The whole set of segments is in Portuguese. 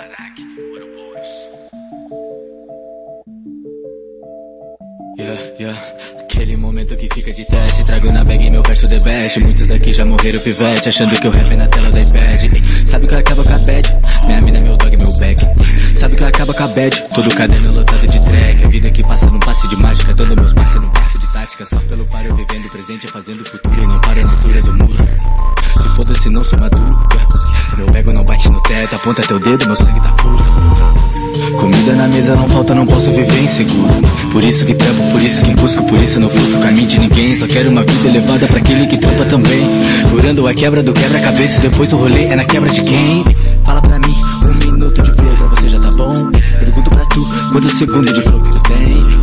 Ouroboros. Yeah, yeah. Aquele momento que fica de teste Trago na bag meu verso the best Muitos daqui já morreram pivete Achando que o rap é na tela do iPad. Sabe que acaba com a bad? Minha mina, meu dog, meu back Sabe que acaba com a bad? Todo caderno lotado de track A vida que passa num passe de mágica Dando meus passos num passe de tática Só pelo paro vivendo o presente Fazendo o futuro Não paro na altura do muro Se foda-se não sou maduro Meu ego não bate no teto Aponta teu dedo, meu sangue tá puro Comida na mesa não falta, não posso viver inseguro. Por isso que trampo, por isso que busco, por isso não fusco o caminho de ninguém. Só quero uma vida elevada pra aquele que trampa também. Curando a quebra do quebra-cabeça e depois o rolê é na quebra de quem? Fala pra mim, um minuto de flow pra você já tá bom? Pergunto pra tu, quantos segundos de flow que tu tem?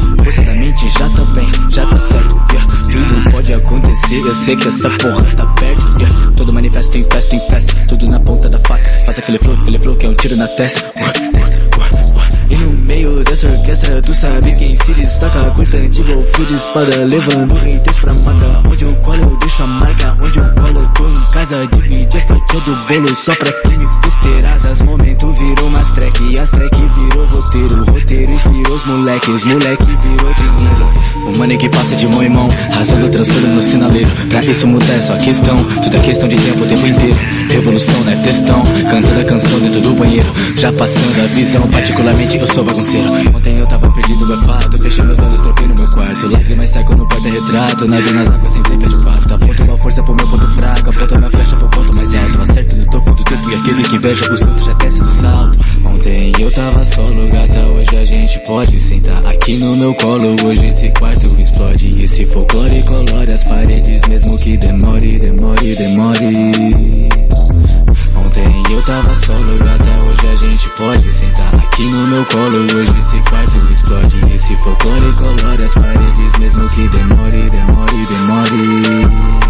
Já tá bem, já tá certo. Yeah. Tudo pode acontecer, eu sei que essa porra tá perto. Yeah. Todo manifesto tem festa, tem festa, tudo na ponta da faca. Faz aquele flow, aquele flow que é um tiro na testa. E no meio dessa orquestra tu sabe quem se destaca Cortante, golfo de espada Levando haters pra mata Onde eu colo eu deixo a marca Onde eu colo eu tô em casa Divide a fatia do bolo Só pra quem me fez ter asas. Momento virou umas track as track virou roteiro roteiro inspirou os moleques Moleque virou dinheiro O money que passa de mão em mão Rasando transtorno no sinaleiro. Pra isso mudar é só questão Tudo é questão de tempo o tempo inteiro. Revolução não é textão Cantando a canção dentro do banheiro. Já passando a visão Particularmente eu sou bagunceiro. Ontem eu tava perdido, bafado Fechei meus olhos, troquei no meu quarto. Lágrimas secam no porta-retrato Nado nas águas sem tempo de parto Aponto uma força pro meu ponto fraco. Aponto minha flecha pro ponto mais alto. Acerto no topo do teto E aquele que inveja os outros já desce do salto. Ontem eu tava solo, gata Hoje a gente pode sentar aqui no meu colo. Hoje esse quarto explode. Esse folclore colore as paredes Mesmo que demore, demore, demore. Ontem eu tava solo, gata, hoje a gente pode sentar aqui no meu colo. Hoje esse quarto explode, esse folclore colore as paredes, mesmo que demore, demore, demore.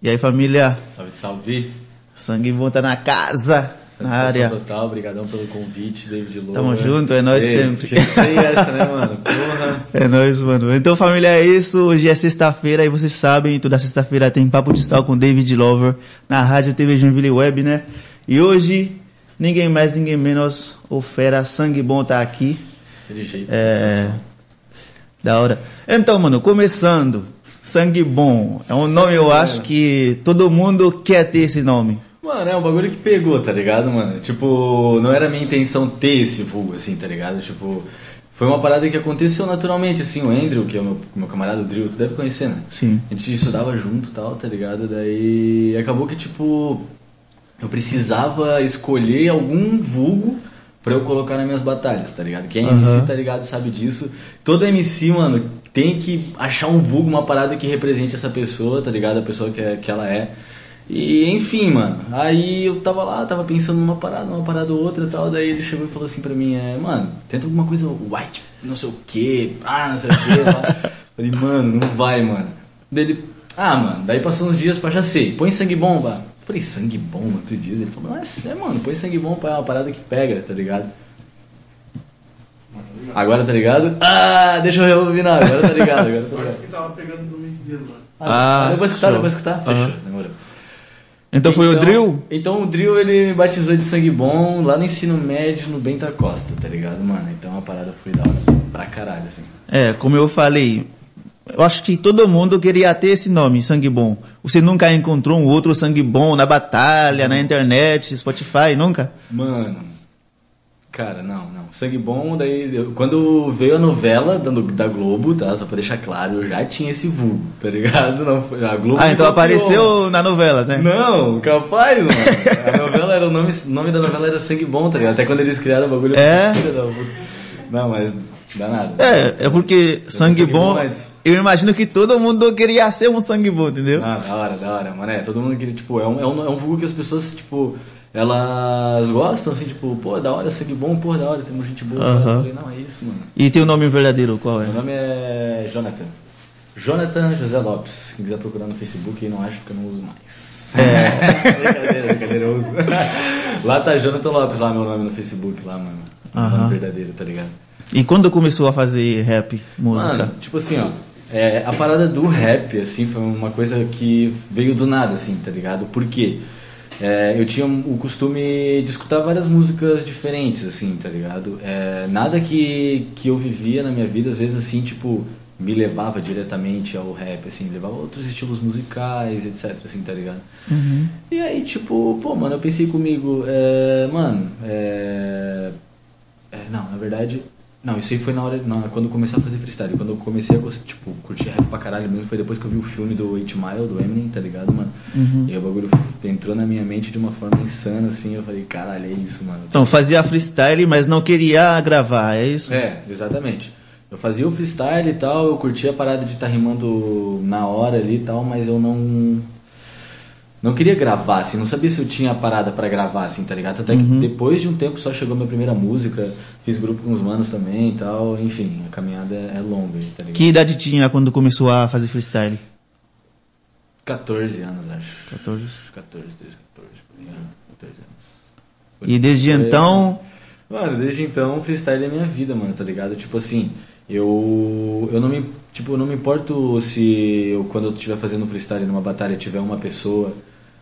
E aí, família? Salve, salve. Sangue bom tá na casa, na área. total, obrigadão pelo convite, David Loura. Tamo junto, é nóis Ei, sempre. Essa, né, mano? Porra. É nóis, mano. Então, família, é isso. Hoje é sexta-feira e vocês sabem, toda sexta-feira tem Papo de Sal com David Lover na Rádio TV Joinville Web, né? E hoje, ninguém mais, ninguém menos, o Fera Sangue Bom tá aqui. Aquele jeito. É. sensação. Da hora. Então, mano, começando. Sangue Bom. É um nome, eu acho que todo mundo quer ter esse nome. Mano, é um bagulho que pegou, tá ligado, mano? Tipo, não era minha intenção ter esse vulgo, assim, tá ligado? Tipo, foi uma parada que aconteceu naturalmente, assim, o Andrew, que é o meu, meu camarada o Drill, tu deve conhecer, né? Sim. A gente estudava junto e tal, tá ligado? Daí acabou que, tipo, eu precisava escolher algum vulgo pra eu colocar nas minhas batalhas, tá ligado? Quem é Aham. MC tá ligado sabe disso. Todo MC, mano, tem que achar um vulgo, uma parada que represente essa pessoa, tá ligado? A pessoa que, é- que ela é. E enfim, mano, aí eu tava lá, tava pensando numa parada, numa parada ou outra e tal, daí ele chegou e falou assim pra mim, é, mano, tenta alguma coisa white, não sei o que, ah, não sei o que. Falei, mano, não vai, mano. Daí ele, ah, mano, daí passou uns dias pra já sei, põe sangue bomba. Falei, sangue bomba, tu diz? Ele falou, não, é, é, mano, põe sangue bomba, é uma parada que pega, tá ligado? Agora tá ligado? Ah, deixa eu rebobinar, agora tá ligado, agora tá ligado. que tava pegando no meio dele, mano. Ah, Ah, eu vou escutar, show. eu vou escutar. Fechou, demorou. Então foi o Drill? Então o Drill ele me batizou de sangue bom lá no ensino médio no Benta Costa, tá ligado, mano? Então a parada foi da hora pra caralho, assim. É, como eu falei, eu acho que todo mundo queria ter esse nome, Sangue Bom. Você nunca encontrou um outro Sangue Bom na batalha, na internet, Spotify, nunca? Mano, cara, não, não. Sangue bom, daí eu- quando veio a novela da, da Globo, tá? Só pra deixar claro, eu já tinha esse vulgo, tá ligado? Não, foi- a Globo Ah, então copiou. apareceu na novela, né? Não, capaz, mano. A novela era o nome, nome da novela era Sangue Bom, tá ligado? Até quando eles criaram o bagulho. É? Não, mas dá nada. É, é porque Sangue Sangue Bom, Bom eu imagino que todo mundo queria ser um Sangue Bom, entendeu? Ah, da hora, da hora, mano. É, todo mundo queria, tipo, é um, é um, é um vulgo que as pessoas, tipo, elas gostam, assim, tipo, pô, da hora, sangue bom, pô, da hora, temos gente boa. Aham. Eu falei, não, é isso, mano. E tem o nome verdadeiro, qual é? Meu nome é Jonathan. Jonathan José Lopes. Quem quiser procurar no Facebook, não acho porque eu não uso mais. É. brincadeira, brincadeira, eu uso. lá tá Jonathan Lopes, lá meu nome no Facebook, lá, mano. Aham. nome verdadeiro, tá ligado? E quando começou a fazer rap, música? Mano, tipo assim, ó. é, a parada do rap, assim, foi uma coisa que veio do nada, assim, tá ligado? Por quê? É, eu tinha o costume de escutar várias músicas diferentes, assim, tá ligado? É, nada que, que eu vivia na minha vida, às vezes, assim, tipo, me levava diretamente ao rap, assim, levava outros estilos musicais, etc, assim, tá ligado? Uhum. E aí, tipo, pô, mano, eu pensei comigo, é, mano, é, é, não, na verdade, não, isso aí foi na hora, na, quando eu comecei a fazer freestyle, quando eu comecei a, tipo, curtir rap pra caralho mesmo, foi depois que eu vi o filme do 8 Mile, do Eminem, tá ligado, mano? Uhum. E o bagulho entrou na minha mente de uma forma insana, assim, eu falei, caralho, é isso, mano. Então, fazia freestyle, mas não queria gravar, é isso? É, exatamente. Eu fazia o freestyle e tal, eu curtia a parada de estar rimando na hora ali e tal, mas eu não. Não queria gravar, assim, não sabia se eu tinha a parada pra gravar, assim, tá ligado? Até que depois de um tempo só chegou minha primeira música, fiz grupo com os manos também e tal, enfim, a caminhada é longa, aí, tá ligado? Que idade tinha quando começou a fazer freestyle? 14 anos, acho. 14. Acho 14, desde 14, por aí, ah, 14 anos. E desde então, Mano, desde então, freestyle é minha vida, mano, tá ligado? Tipo assim, eu eu não me, tipo, não me importo se eu, quando eu estiver fazendo freestyle numa batalha tiver uma pessoa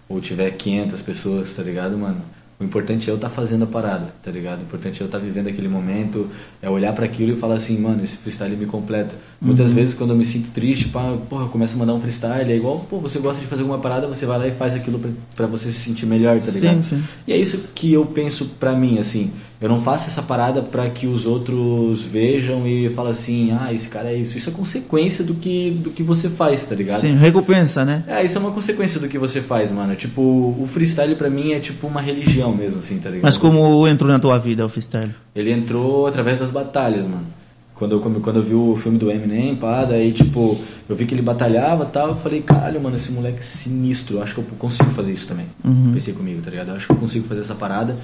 ou tiver 500 pessoas, tá ligado, mano? O importante é eu estar fazendo a parada, tá ligado? O importante é eu estar vivendo aquele momento, é olhar pra aquilo e falar assim, mano, esse freestyle me completa. Muitas vezes quando eu me sinto triste, pá, porra, eu começo a mandar um freestyle, é igual, pô, você gosta de fazer alguma parada, você vai lá e faz aquilo pra você se sentir melhor, tá Sim, ligado? sim. E é isso que eu penso pra mim, assim. Eu não faço essa parada pra que os outros vejam e falem assim, ah, esse cara é isso. Isso é consequência do que, do que você faz, tá ligado? sim, recompensa, né? É, isso é uma consequência do que você faz, mano. Tipo, o freestyle pra mim é tipo uma religião mesmo, assim, tá ligado? Mas como entrou na tua vida o freestyle? Ele entrou através das batalhas, mano. Quando eu, quando eu vi o filme do Eminem, pá, daí, tipo, eu vi que ele batalhava e tal, eu falei, caralho, mano, esse moleque é sinistro, eu acho que eu consigo fazer isso também. Pensei comigo, tá ligado? Eu acho que eu consigo fazer essa parada.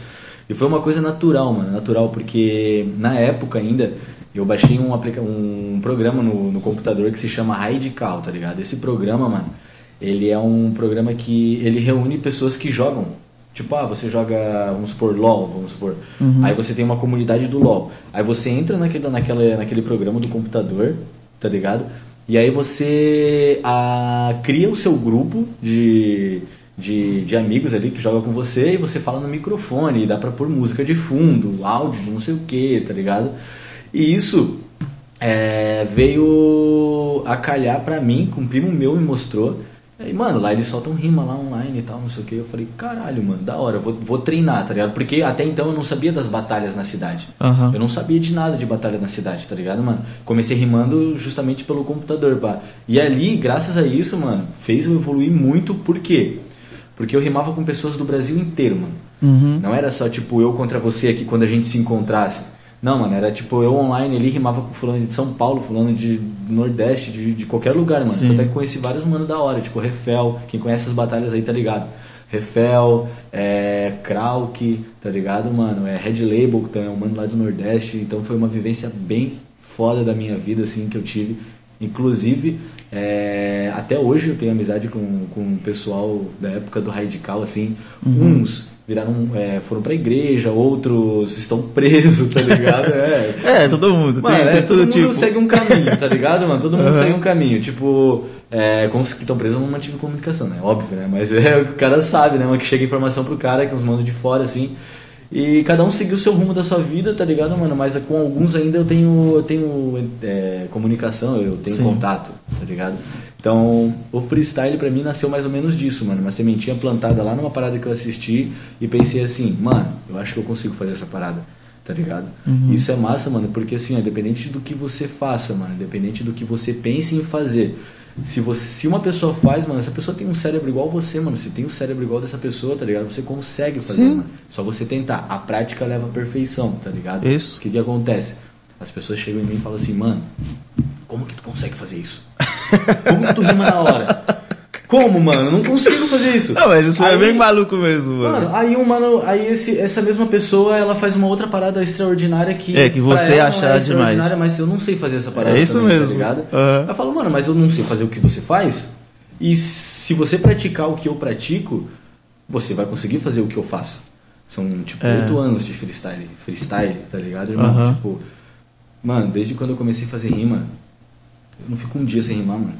E foi uma coisa natural, mano, natural, porque na época ainda, eu baixei um, aplica um programa no, no computador que se chama Radical, tá ligado? Esse programa, mano, ele é um programa que ele reúne pessoas que jogam Tipo, ah, você joga, vamos supor, LOL, vamos supor. Aí você tem uma comunidade do LOL. Aí você entra naquele, naquela, naquele programa do computador, tá ligado? E aí você ah, cria o seu grupo de, de, de amigos ali que jogam com você e você fala no microfone, e dá pra pôr música de fundo, áudio, não sei o que, tá ligado? E isso é, veio a calhar pra mim, que um primo meu me mostrou. E, mano, lá eles soltam rima lá online e tal, não sei o que. Eu falei, caralho, mano, da hora, vou, vou treinar, tá ligado? Porque até então eu não sabia das batalhas na cidade. Aham. Eu não sabia de nada de batalha na cidade, tá ligado, mano? Comecei rimando justamente pelo computador, pá. E ali, graças a isso, mano, fez eu evoluir muito, por quê? Porque eu rimava com pessoas do Brasil inteiro, mano. Uhum. Não era só tipo eu contra você aqui quando a gente se encontrasse. Não, mano, era tipo eu online ali rimava com fulano de São Paulo, fulano de Nordeste, de, de qualquer lugar, mano. Sim. Até que conheci vários manos da hora, tipo Refel, quem conhece as batalhas aí tá ligado. Refel, é, Krauk, tá ligado, mano? É Red Label, que também é um mano lá do Nordeste. Então foi uma vivência bem foda da minha vida, assim, que eu tive. Inclusive, é, até hoje eu tenho amizade com, com o pessoal da época do Radical, assim. Uns viraram, é, foram pra igreja, outros estão presos, tá ligado? É, É, todo mundo. Mano, tem, é, tem todo todo mundo tipo. segue um caminho, tá ligado, mano? Todo mundo Aham. segue um caminho. Tipo, é, com os que estão presos eu não mantive comunicação, né? Óbvio, né? Mas é, o cara sabe, né? Uma que chega informação pro cara, que uns mandam de fora, assim. E cada um seguiu o seu rumo da sua vida, tá ligado, mano? Mas com alguns ainda eu tenho, eu tenho é, comunicação, eu tenho Sim. contato, tá ligado? Então, o freestyle pra mim nasceu mais ou menos disso, mano. Uma sementinha plantada lá numa parada que eu assisti e pensei assim, mano, eu acho que eu consigo fazer essa parada, tá ligado? Isso é massa, mano, porque assim, ó, independente do que você faça, mano, independente do que você pense em fazer, se, você, se uma pessoa faz, mano, essa pessoa tem um cérebro igual você, mano. Se tem um cérebro igual dessa pessoa, tá ligado? Você consegue fazer, Sim. mano. Só você tentar. A prática leva à perfeição, tá ligado? Isso. O que que acontece? As pessoas chegam em mim e falam assim, mano, como que tu consegue fazer isso? Como que tu rima na hora? Como, mano? Eu não consigo fazer isso. Não, mas isso é Aí- bem maluco mesmo, mano. Mano, aí um mano, aí esse, essa mesma pessoa, ela faz uma outra parada extraordinária que É, que você ela acha é demais. Mas eu não sei fazer essa parada. É isso também, mesmo. Tá ligado? Aham. Eu falo, mano, mas eu não sei fazer o que você faz. E se você praticar o que eu pratico, você vai conseguir fazer o que eu faço. São tipo É. oito anos de freestyle, freestyle, tá ligado, irmão? Aham. Tipo, mano, desde quando eu comecei a fazer rima, eu não fico um dia sem rimar, mano.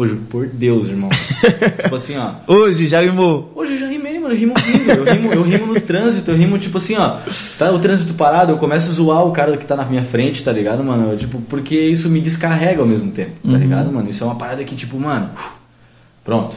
Hoje, por Deus, irmão. tipo assim, ó. Hoje já rimou. Hoje eu já rimei, mano, eu rimo rindo, eu rimo, eu rimo no trânsito, eu rimo tipo assim, ó, tá o trânsito parado, eu começo a zoar o cara que tá na minha frente, tá ligado, mano? Eu, tipo, porque isso me descarrega ao mesmo tempo, tá ligado, mano? Isso é uma parada que, tipo, mano, pronto.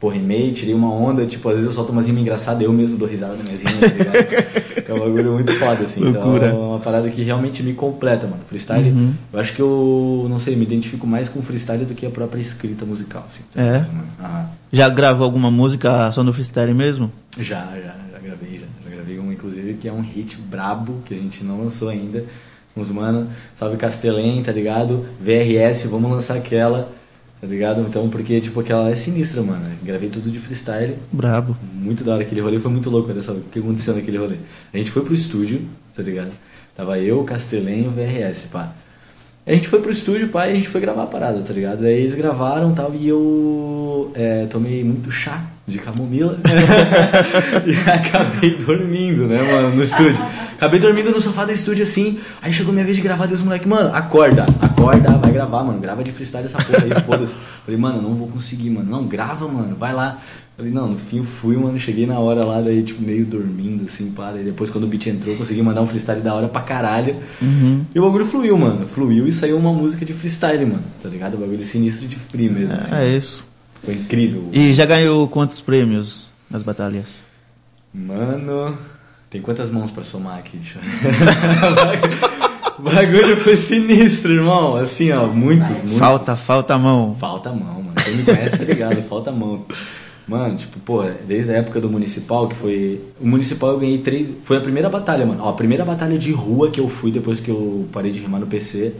Pô, rimei, tirei uma onda, tipo, às vezes eu solto umas rimas engraçadas, eu mesmo dou risada nas minhas rimas, tá é um bagulho muito foda, assim. Loucura. Então é uma parada que realmente me completa, mano. Freestyle, Uhum. eu acho que eu, não sei, me identifico mais com freestyle do que a própria escrita musical, assim. tá É? Já gravou alguma música só no freestyle mesmo? Já, já, já gravei, já. Já gravei uma, inclusive, que é um hit brabo, que a gente não lançou ainda. Uns mano, salve Castelém, tá ligado? VRS, vamos lançar aquela, tá ligado? Então, porque, tipo, aquela é sinistra, mano. Gravei tudo de freestyle. Brabo. Muito da hora aquele rolê, foi muito louco, só o que aconteceu naquele rolê. A gente foi pro estúdio, tá ligado? Tava eu, Castelém e o VRS, pá. A gente foi pro estúdio, pá, e a gente foi gravar a parada, tá ligado? Aí eles gravaram e tal, e eu é, tomei muito chá de camomila e acabei dormindo, né, mano, no estúdio. Acabei dormindo no sofá do estúdio assim, aí chegou minha vez de gravar, Deus moleque, mano, acorda, acorda, vai gravar, mano, grava de freestyle essa porra aí, foda-se. Falei, mano, não vou conseguir, mano, não, grava, mano, vai lá. Falei, não, no fim eu fui, mano, cheguei na hora lá, daí, tipo, meio dormindo, assim, pá, daí depois quando o beat entrou, consegui mandar um freestyle da hora pra caralho. Uhum. E o bagulho fluiu, mano, fluiu e saiu uma música de freestyle, mano, tá ligado? O bagulho sinistro de free mesmo, assim. É isso. Foi incrível. E já ganhou quantos prêmios nas batalhas? Mano, tem quantas mãos pra somar aqui? Deixa eu... O bagulho foi sinistro, irmão. Assim, ó, muitos, muitos. Falta, falta a mão. Falta mão, mano. Quem me conhece tá ligado, falta mão. Mano, tipo, pô, desde a época do municipal, que foi. O municipal eu ganhei três. Foi a primeira batalha, mano. Ó, a primeira batalha de rua que eu fui depois que eu parei de rimar no PC,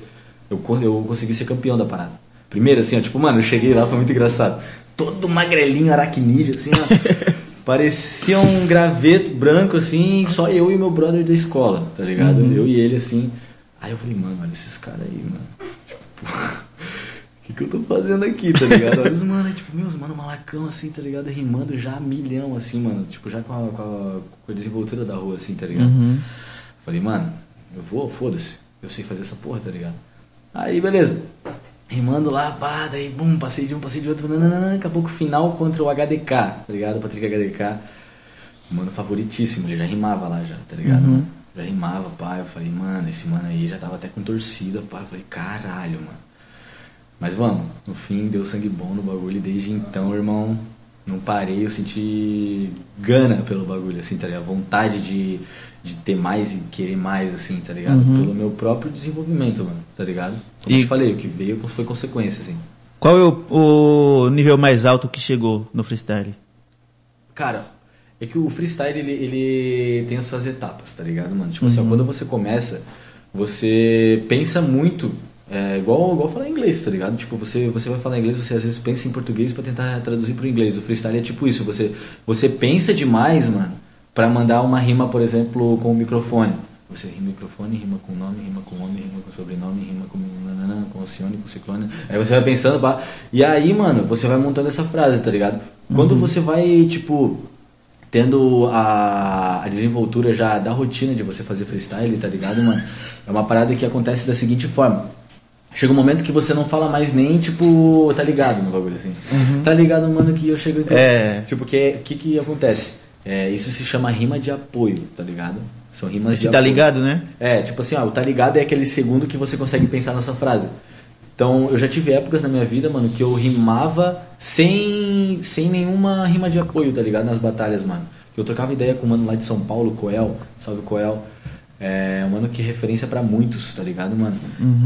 eu, eu consegui ser campeão da parada. Primeiro, assim, ó, tipo, mano, eu cheguei lá, foi muito engraçado. Todo magrelinho, aracnídeo, assim, ó. Parecia um graveto branco, assim, só eu e meu brother da escola, tá ligado? Eu e ele, assim. Aí eu falei, mano, olha esses caras aí, mano. Tipo, o que, que eu tô fazendo aqui, tá ligado? Olha os mano, tipo, meus mano, malacão assim, tá ligado? Rimando já milhão, assim, mano. Tipo, já com a, com a, com a desenvoltura da rua, assim, tá ligado? Uhum. Falei, mano, eu vou, foda-se. Eu sei fazer essa porra, tá ligado? Aí, beleza. Rimando lá, pá, daí, bum, passei de um, passei de outro, nananana, acabou com o final contra o HDK, tá ligado? Patrick HDK. Mano, favoritíssimo, ele já rimava lá já, tá ligado? Uhum. Já rimava, pá, eu falei, mano, esse mano aí já tava até com torcida, pá. Eu falei, caralho, mano. Mas vamos, no fim deu sangue bom no bagulho e desde então, irmão, não parei, eu senti gana pelo bagulho, assim, tá ligado? Vontade de, de ter mais e querer mais, assim, tá ligado? Uhum. Pelo meu próprio desenvolvimento, mano, tá ligado? Como eu E- te falei, o que veio foi consequência, assim. Qual é o, o nível mais alto que chegou no freestyle? Cara, é que o freestyle ele, ele tem as suas etapas, tá ligado, mano? Tipo assim, ó, Uhum. quando você começa, você pensa muito, é, igual, igual falar inglês, tá ligado? Tipo, você, você vai falar inglês, você às vezes pensa em português pra tentar traduzir pro inglês. O freestyle é tipo isso, você, você pensa demais, mano, pra mandar uma rima, por exemplo, com o microfone. Você rima microfone, rima com nome, rima com homem, rima com sobrenome, rima com nananã, com Alcione, com ciclone. Aí você vai pensando, pá. E aí, mano, você vai montando essa frase, tá ligado? Quando você vai, tipo, tendo a, a desenvoltura já da rotina de você fazer freestyle, tá ligado, mano? É uma parada que acontece da seguinte forma. Chega um momento que você não fala mais nem, tipo, tá ligado no bagulho, assim. Tá ligado, mano, que eu chego... É. Tipo, o que, que que acontece? É, isso se chama rima de apoio, tá ligado? São rimas de Você tá apoio. ligado, né? É, tipo assim, ó, o tá ligado é aquele segundo que você consegue pensar na sua frase. Então, eu já tive épocas na minha vida, mano, que eu rimava sem, sem nenhuma rima de apoio, tá ligado? Nas batalhas, mano. Eu trocava ideia com um mano lá de São Paulo, Coel, salve Coel. É um mano que é referência pra muitos, tá ligado, mano?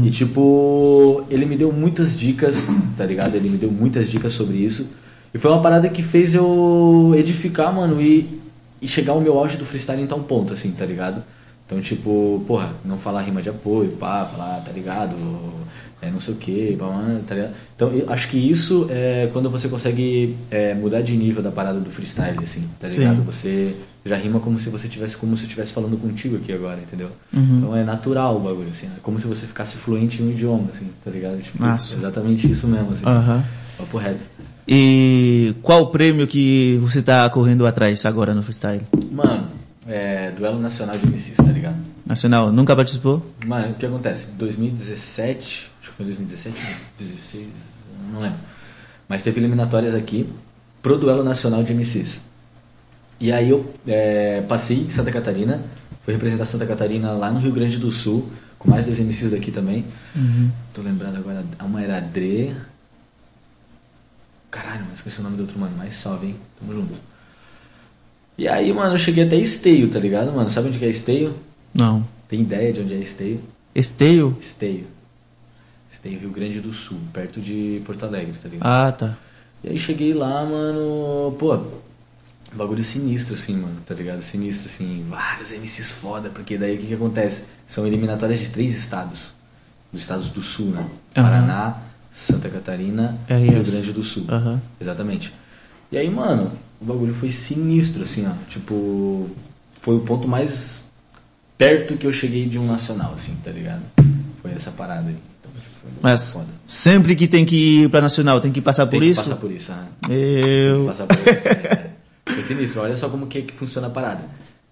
E tipo, ele me deu muitas dicas, tá ligado? Ele me deu muitas dicas sobre isso. E foi uma parada que fez eu edificar, mano, e, e chegar ao meu auge do freestyle em tal ponto, assim, tá ligado? Então, tipo, porra, não falar rima de apoio, pá, falar, tá ligado? É, não sei o que, tá ligado? Então, eu acho que isso é quando você consegue é, mudar de nível da parada do freestyle, assim, tá Sim. ligado? Você já rima como se você tivesse como se eu estivesse falando contigo aqui agora, entendeu? Uhum. Então é natural o bagulho, assim, é como se você ficasse fluente em um idioma, assim, tá ligado? Tipo, Massa. exatamente isso mesmo, assim. Aham. Papo reto. E qual o prêmio que você tá correndo atrás agora no freestyle? Mano, é duelo nacional de MCs, tá ligado? Nacional, nunca participou? Mano, o que acontece? 2017, acho que foi 2017, 2016, não lembro. Mas teve eliminatórias aqui pro duelo nacional de MCs. E aí eu é, passei em Santa Catarina, fui representar Santa Catarina lá no Rio Grande do Sul, com mais dois MCs daqui também. Tô lembrado agora, uma era Dre. Caralho, mas esqueci o nome do outro mano, mas salve, hein? Tamo junto. E aí, mano, eu cheguei até Esteio, tá ligado, mano? Sabe onde que é Esteio? Não. Tem ideia de onde é Esteio? Esteio? Esteio. Esteio, Rio Grande do Sul, perto de Porto Alegre, tá ligado? Ah, tá. E aí cheguei lá, mano, pô, bagulho sinistro assim, mano, tá ligado? Sinistro assim, vários MCs foda, porque daí o que que acontece? São eliminatórias de três estados, dos estados do sul, né? Paraná, Santa Catarina e RS. Rio Grande do Sul. Aham. Exatamente. E aí, mano, o bagulho foi sinistro, assim, ó. Tipo, foi o ponto mais perto que eu cheguei de um nacional, assim, tá ligado? Foi essa parada aí. Então, Mas foda. sempre que tem que ir pra Nacional, tem que passar Tem por que isso? passar por isso, aham. Tem que Eu... passar por isso. Foi sinistro. Olha só como que, que funciona a parada.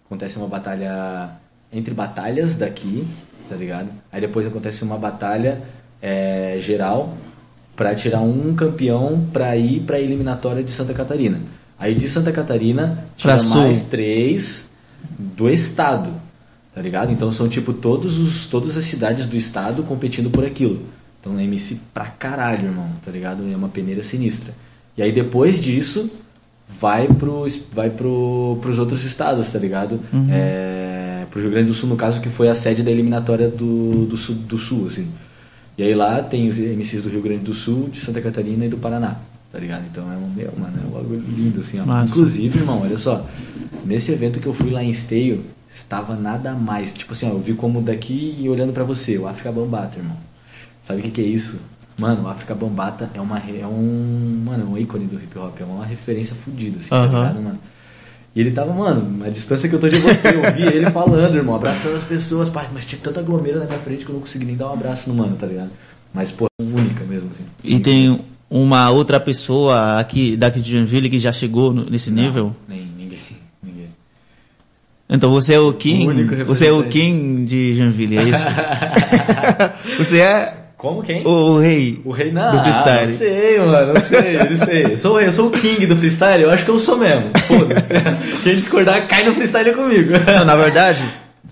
Acontece uma batalha entre batalhas daqui, tá ligado? Aí depois acontece uma batalha é, geral pra tirar um campeão pra ir pra eliminatória de Santa Catarina. Aí de Santa Catarina tira Pra Sul. mais três do estado, tá ligado? Então são tipo todos os, todas as cidades do estado competindo por aquilo. Então é MC pra caralho, irmão, tá ligado? É uma peneira sinistra. E aí depois disso vai pro vai pro, pros outros estados, tá ligado? É, pro Rio Grande do Sul, no caso, que foi a sede da eliminatória do, do, sul, do Sul, assim. E aí lá tem os MCs do Rio Grande do Sul, de Santa Catarina e do Paraná, tá ligado? Então é um, meu, mano, é um bagulho lindo, assim, ó. Inclusive, irmão, olha só, nesse evento que eu fui lá em Esteio, estava nada mais, tipo assim, ó, eu vi como daqui e olhando pra você, o África Bambata, irmão. Sabe o que, que é isso? Mano, o África Bambata é uma é um, mano, é um ícone do hip hop, é uma referência fodida, assim, tá Aham. ligado, mano? E ele tava, mano, a distância que eu tô de você, eu vi ele falando, irmão, abraçando as pessoas, pai, mas tinha tanta aglomera na minha frente que eu não consegui nem dar um abraço no mano, tá ligado? Mas, pô, única mesmo, assim. E tem uma outra pessoa aqui, daqui de Joinville que já chegou nesse Não, nível? Nem, ninguém, ninguém. Então você é o King, único você é o. King de Joinville, é isso? você é Como quem? o, o rei O rei não, do freestyle. não sei, mano, não sei, não sei. Eu sou, o rei, eu sou o king do freestyle, eu acho que eu sou mesmo. Foda-se. Quem discordar, cai no freestyle comigo. Não, na verdade,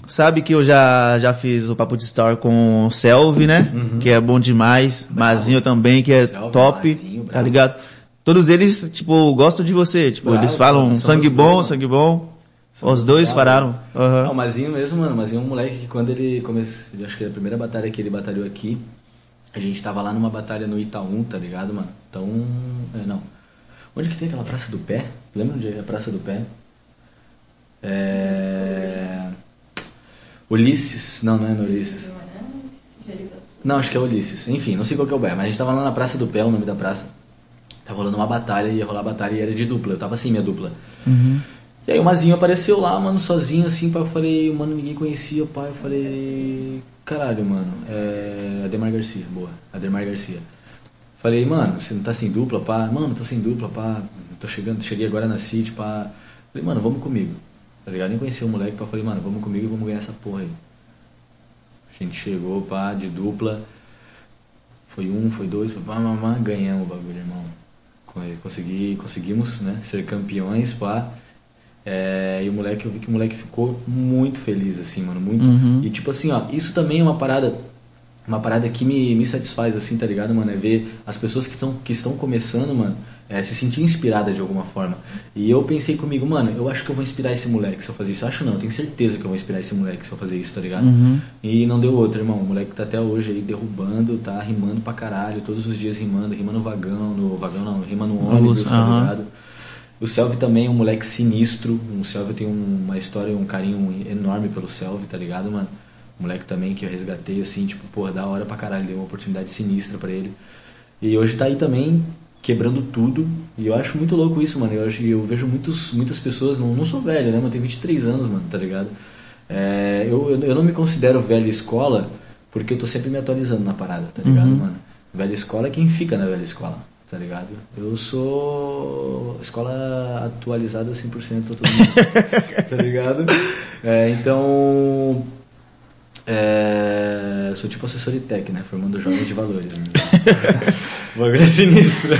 sabe que eu já, já fiz o Papo de Star com o Selvi, né? Que é bom demais. Mazinho também, que é Selvi, top, Mazinho, tá bravo. ligado? Todos eles, tipo, gostam de você. Tipo, Bravo, eles falam sangue bom, bons. sangue bom. Os dois pararam. Aham. Não, o Mazinho mesmo, mano. O Mazinho é um moleque que quando ele começou. Acho que a primeira batalha que ele batalhou aqui, a gente tava lá numa batalha no Itaú, tá ligado, mano? Então. É, não. Onde que tem aquela Praça do Pé? Lembra onde é a Praça do Pé? É. Ulisses. Não, não é no Ulisses. Não, acho que é Ulisses. Enfim, não sei qual que é o bairro, mas a gente tava lá na Praça do Pé, o nome da praça. Tava rolando uma batalha, ia rolar batalha e era de dupla. Eu tava assim, minha dupla. Uhum. E aí o Mazinho apareceu lá, mano, sozinho, assim, pá, eu falei, mano, ninguém conhecia, pai, eu falei, caralho, mano, é Ademar Garcia, boa, Ademar Garcia. Falei, mano, você não tá sem dupla, pá? Mano, tô sem dupla, pá, tô chegando, cheguei agora na City, pá. Falei, mano, vamos comigo, tá ligado? Nem conhecia o moleque, pá, falei, mano, vamos comigo e vamos ganhar essa porra aí. A gente chegou, pá, de dupla, foi um, foi dois, foi pá, ganhamos o bagulho, irmão. Co- Consegui, conseguimos, né, ser campeões, pá. É, e o moleque, eu vi que o moleque ficou muito feliz, assim, mano, muito. Uhum. E tipo assim, ó, isso também é uma parada, uma parada que me, me satisfaz, assim, tá ligado, mano? É ver as pessoas que, tão, que estão começando, mano, é, se sentir inspirada de alguma forma. E eu pensei comigo, mano, eu acho que eu vou inspirar esse moleque se eu fazer isso. Eu acho não, eu tenho certeza que eu vou inspirar esse moleque se eu fazer isso, tá ligado? Uhum. E não deu outra, irmão. O moleque tá até hoje aí derrubando, tá rimando pra caralho, todos os dias rimando, rima no vagão, no vagão não, rima no ônibus, tá ligado? O Selvi também é um moleque sinistro. O Selvi tem um- uma história, um carinho enorme pelo Selvi, tá ligado, mano? Um moleque também que eu resgatei, assim, tipo, porra, da hora pra caralho. Deu uma oportunidade sinistra pra ele. E hoje tá aí também quebrando tudo. E eu acho muito louco isso, mano. Eu, acho, eu vejo muitos, muitas pessoas, não, não sou velho, né, mano? Tenho 23 anos, mano, tá ligado? É, eu, eu, eu não me considero velha escola porque eu tô sempre me atualizando na parada, tá ligado, mano? Velha escola é quem fica na velha escola, tá ligado? Eu sou escola atualizada 100% a todo mundo, tá ligado? É, então, é, sou tipo assessor de tech, né? Formando jovens de valores. Né? bagulho é sinistro.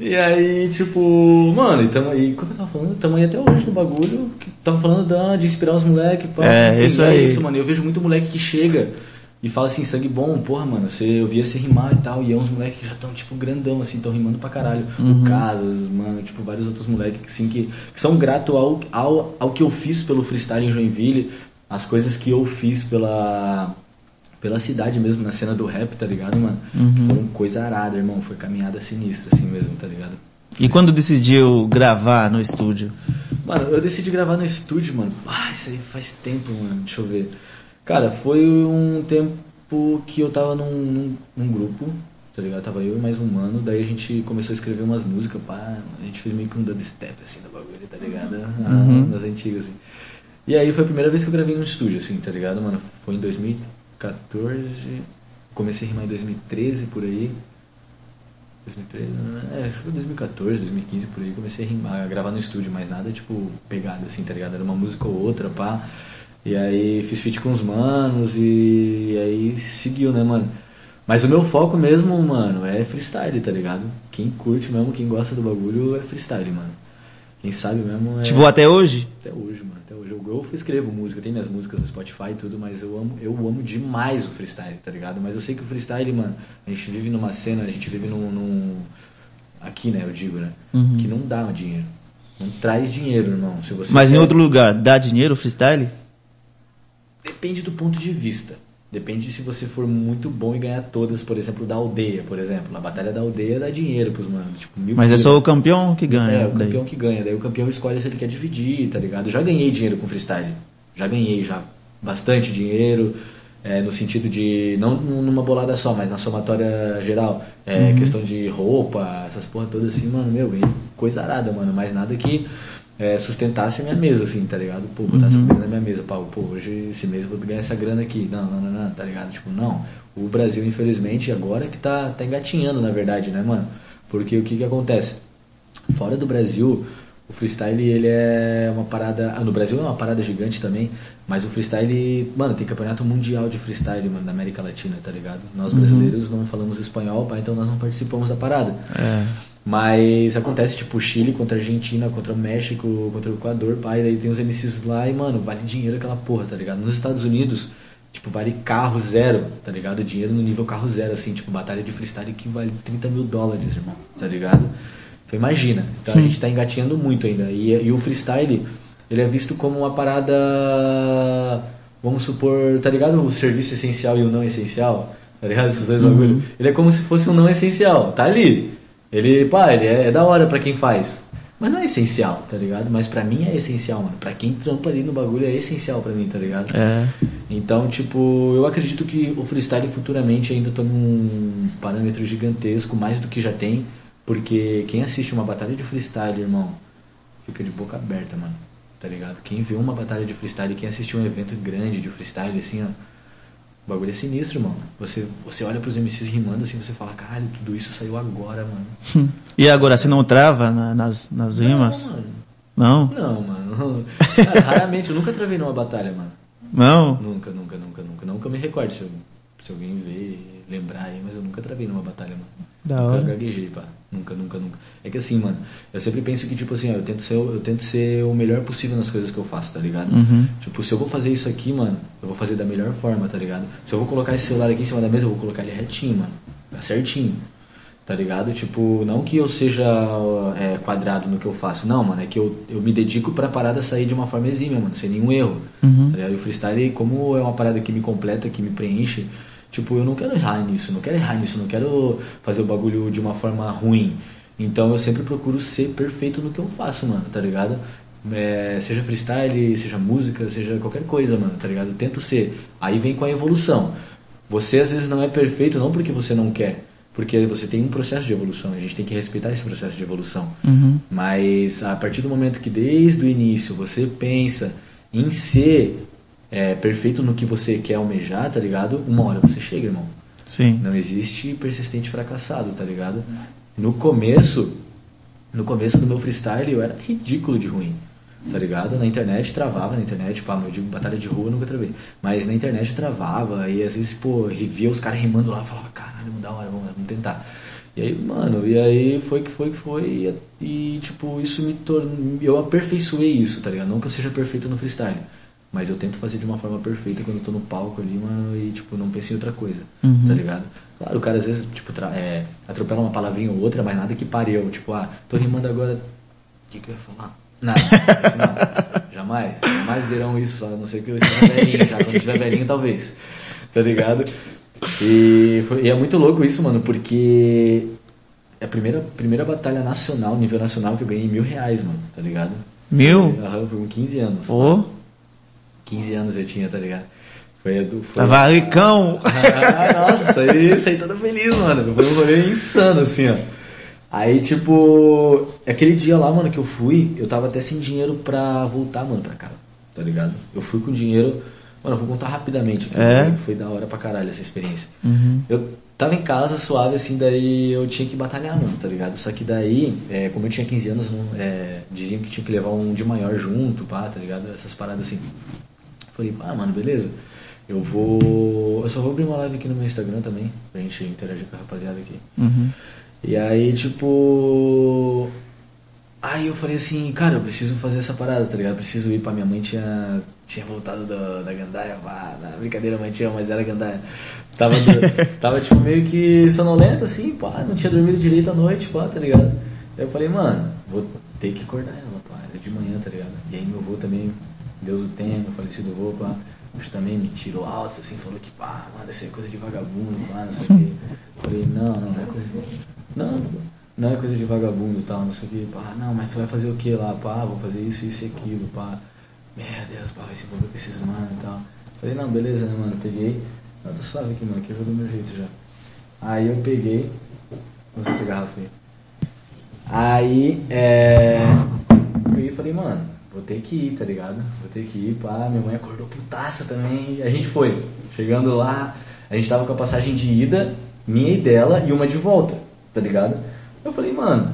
e aí, tipo, mano, e tamo aí, como eu tava falando? Tamo aí até hoje no bagulho. Que tava falando da, de inspirar os moleques. É, isso aí. isso, mano. Eu vejo muito moleque que chega e fala assim, sangue bom, porra, mano, você, eu via você rimar e tal, e é uns moleques que já estão, tipo, grandão, assim, estão rimando pra caralho. O Casas, mano, tipo, vários outros moleques, assim, que, que são gratos ao, ao, ao que eu fiz pelo freestyle em Joinville, as coisas que eu fiz pela pela cidade mesmo, na cena do rap, tá ligado, mano? Foram coisa arada, irmão, foi caminhada sinistra, assim mesmo, tá ligado? E quando decidiu gravar no estúdio? Mano, eu decidi gravar no estúdio, mano. Ah, isso aí faz tempo, mano. Deixa eu ver. Cara, foi um tempo que eu tava num, num, num grupo, tá ligado? Tava eu e mais um mano, daí a gente começou a escrever umas músicas, pá. A gente fez meio que um dubstep, assim, no bagulho, tá ligado? Ah, nas antigas, assim. E aí foi a primeira vez que eu gravei no estúdio, assim, tá ligado, mano? Foi em 2014. Comecei a rimar em 2013 por aí. 2013, é, acho que foi 2014, 2015 por aí, comecei a rimar, a gravar no estúdio, mas nada tipo pegada assim, tá ligado? Era uma música ou outra, pá. E aí fiz feat com os manos e, aí seguiu, né, mano? Mas o meu foco mesmo, mano, é freestyle, tá ligado? Quem curte mesmo, quem gosta do bagulho é freestyle, mano. Quem sabe mesmo é. Tipo, até hoje? Até hoje, mano. Até hoje. Eu, eu escrevo música, tem minhas músicas no Spotify e tudo, mas eu amo, eu amo demais o freestyle, tá ligado? Mas eu sei que o freestyle, mano, a gente vive numa cena, a gente vive num. num- aqui, né, eu digo, né? Que não dá dinheiro. Não traz dinheiro, irmão. Se você Mas em quer- outro lugar, dá dinheiro o freestyle? Depende do ponto de vista. Depende se você for muito bom e ganhar todas, por exemplo, da aldeia, por exemplo. A batalha da aldeia dá dinheiro pros manos. Tipo, mil Mas é só o campeão que ganha. É, o daí. campeão que ganha. Daí o campeão escolhe se ele quer dividir, tá ligado? Já ganhei dinheiro com freestyle. Já ganhei, já. Bastante dinheiro. é, no sentido de. Não numa bolada só, mas na somatória geral. É, Questão de roupa, essas porra todas assim, mano, meu, coisa arada, mano. Mas nada que é, sustentasse a minha mesa, assim, tá ligado? Pô, botasse comida na minha mesa, pau, pô, hoje esse mês eu vou ganhar essa grana aqui. Não, não, não, não, tá ligado? Tipo, não. O Brasil, infelizmente, agora que tá, tá engatinhando, na verdade, né, mano? Porque o que que acontece? Fora do Brasil, o freestyle ele é uma parada. Ah, no Brasil é uma parada gigante também, mas o freestyle, mano, tem campeonato mundial de freestyle, mano, na América Latina, tá ligado? Nós brasileiros não falamos espanhol, pá, então nós não participamos da parada. É. Mas acontece tipo Chile contra Argentina, contra o México, contra o Equador, pai, daí tem os MCs lá e, mano, vale dinheiro aquela porra, tá ligado? Nos Estados Unidos, tipo, vale carro zero, tá ligado? Dinheiro no nível carro zero, assim, tipo, batalha de freestyle que vale 30 mil dólares, irmão, tá ligado? Então imagina. Então a gente tá engatinhando muito ainda. E, e o freestyle, ele é visto como uma parada, vamos supor, tá ligado? O serviço essencial e o não essencial, tá ligado? Esses dois bagulho. Ele é como se fosse um não essencial, tá ali. Ele, pá, ele é, é da hora pra quem faz. Mas não é essencial, tá ligado? Mas pra mim é essencial, mano. Pra quem trampa ali no bagulho é essencial pra mim, tá ligado? É. Então, tipo, eu acredito que o freestyle futuramente ainda tome um parâmetro gigantesco, mais do que já tem, porque quem assiste uma batalha de freestyle, irmão, fica de boca aberta, mano. Tá ligado? Quem vê uma batalha de freestyle, quem assistiu um evento grande de freestyle, assim, ó, o bagulho é sinistro, mano. Você, você olha pros MCs rimando assim, você fala, caralho, tudo isso saiu agora, mano. E agora, você não trava na- nas, nas rimas? Não, mano. Não? Não, mano. Cara, raramente, eu nunca travei numa batalha, mano. Não? Nunca, nunca, nunca, nunca. Nunca me recordo se, eu- se alguém ver, lembrar aí, mas eu nunca travei numa batalha, mano. Da nunca hora. gaguejei, pá. Nunca, nunca, nunca. É que assim, mano, eu sempre penso que, tipo assim, ó, eu tento ser, o- eu tento ser o melhor possível nas coisas que eu faço, tá ligado? Uhum. Tipo, se eu vou fazer isso aqui, mano, eu vou fazer da melhor forma, tá ligado? Se eu vou colocar esse celular aqui em cima da mesa, eu vou colocar ele retinho, mano. Tá certinho. Tá ligado? Tipo, não que eu seja é, quadrado no que eu faço. Não, mano, é que eu, eu me dedico pra parada sair de uma forma exímia, mano, sem nenhum erro. Uhum. Tá ligado? E o freestyle, como é uma parada que me completa, que me preenche, tipo, eu não quero errar nisso, não quero errar nisso, não quero fazer o bagulho de uma forma ruim. Então eu sempre procuro ser perfeito no que eu faço, mano, tá ligado? É, seja freestyle, seja música, seja qualquer coisa, mano, tá ligado? Eu tento ser. Aí vem com a evolução. Você às vezes não é perfeito não porque você não quer, porque você tem um processo de evolução. A gente tem que respeitar esse processo de evolução. Mas a partir do momento que desde o início você pensa em ser é, perfeito no que você quer almejar, tá ligado? Uma hora você chega, irmão. Sim. Não existe persistente fracassado, tá ligado? No começo, no começo do meu freestyle eu era ridículo de ruim, tá ligado? Na internet travava, na internet, pá, eu digo batalha de rua eu nunca travei. Mas na internet travava, e às vezes, pô, via os caras rimando lá, falava, caralho, da hora, vamos, vamos tentar. E aí, mano, e aí foi que foi que foi, e, e, tipo, isso me tornou. Eu aperfeiçoei isso, tá ligado? Não que eu seja perfeito no freestyle. Mas eu tento fazer de uma forma perfeita quando eu tô no palco ali, mano, e tipo, não penso em outra coisa, tá ligado? Claro, o cara às vezes, tipo, é, atropela uma palavrinha ou outra, mas nada que pare eu. Tipo, ah, tô rimando agora. O que, que eu ia falar? Nada. Não. Jamais. Jamais verão isso, só a não ser que eu esteja velhinho já. Quando estiver velhinho, talvez. Tá ligado? E, foi- e é muito louco isso, mano, porque é a primeira, primeira batalha nacional, nível nacional, que eu ganhei mil reais, mano, tá ligado? Mil? Aham, foi com 15 anos. Ô, 15 anos eu tinha, tá ligado? Foi do. Foi tava ricão. ah, nossa, aí saí todo feliz, mano. Foi um rolê insano, assim, ó. Aí, tipo, aquele dia lá, mano, que eu fui, eu tava até sem dinheiro pra voltar, mano, pra cá, tá ligado? Eu fui com dinheiro, mano, eu vou contar rapidamente, É? foi, da hora pra caralho essa experiência. Uhum. Eu tava em casa, suave, assim, daí eu tinha que batalhar, mano, tá ligado? Só que daí, é, como eu tinha 15 anos, é, diziam que tinha que levar um de maior junto, pá, tá ligado? Essas paradas assim. Falei, ah, mano, beleza. Eu vou. Eu só vou abrir uma live aqui no meu Instagram também, pra gente interagir com a rapaziada aqui. Uhum. E aí, tipo. Aí eu falei assim, cara, eu preciso fazer essa parada, tá ligado? Preciso ir pra minha mãe tinha, tinha voltado da, da Gandaia, pá, na brincadeira, mãe tinha, mas era Gandaia. Tava, tava tipo meio que sonolenta, assim, pá, não tinha dormido direito à noite, pá, tá ligado? Aí eu falei, mano, vou ter que acordar ela, pá, era de manhã, tá ligado? E aí meu avô também, Deus o tenha, falecido pá, mas também me tirou alto, assim, falou que, pá, mano, isso é coisa de vagabundo, pá, não sei o quê. Falei, não, não, não é coisa de... Não, não é coisa de vagabundo e tal, não sei o que, pá, não, mas tu vai fazer o que lá, pá, vou fazer isso, isso e aquilo, pá. Meu Deus, pá, vai se envolver com esses mano e tal. Falei, não, beleza, né, mano, peguei. Não, tá suave aqui, mano, aqui eu vou do meu jeito já. Aí eu peguei, sei se é garrafa aí. Aí, é. Eu peguei e falei, mano, vou ter que ir, tá ligado? Vou ter que ir, pá. Minha mãe acordou putaça também. A gente foi. Chegando lá, a gente tava com a passagem de ida, minha e dela, e uma de volta, tá ligado? Eu falei, mano,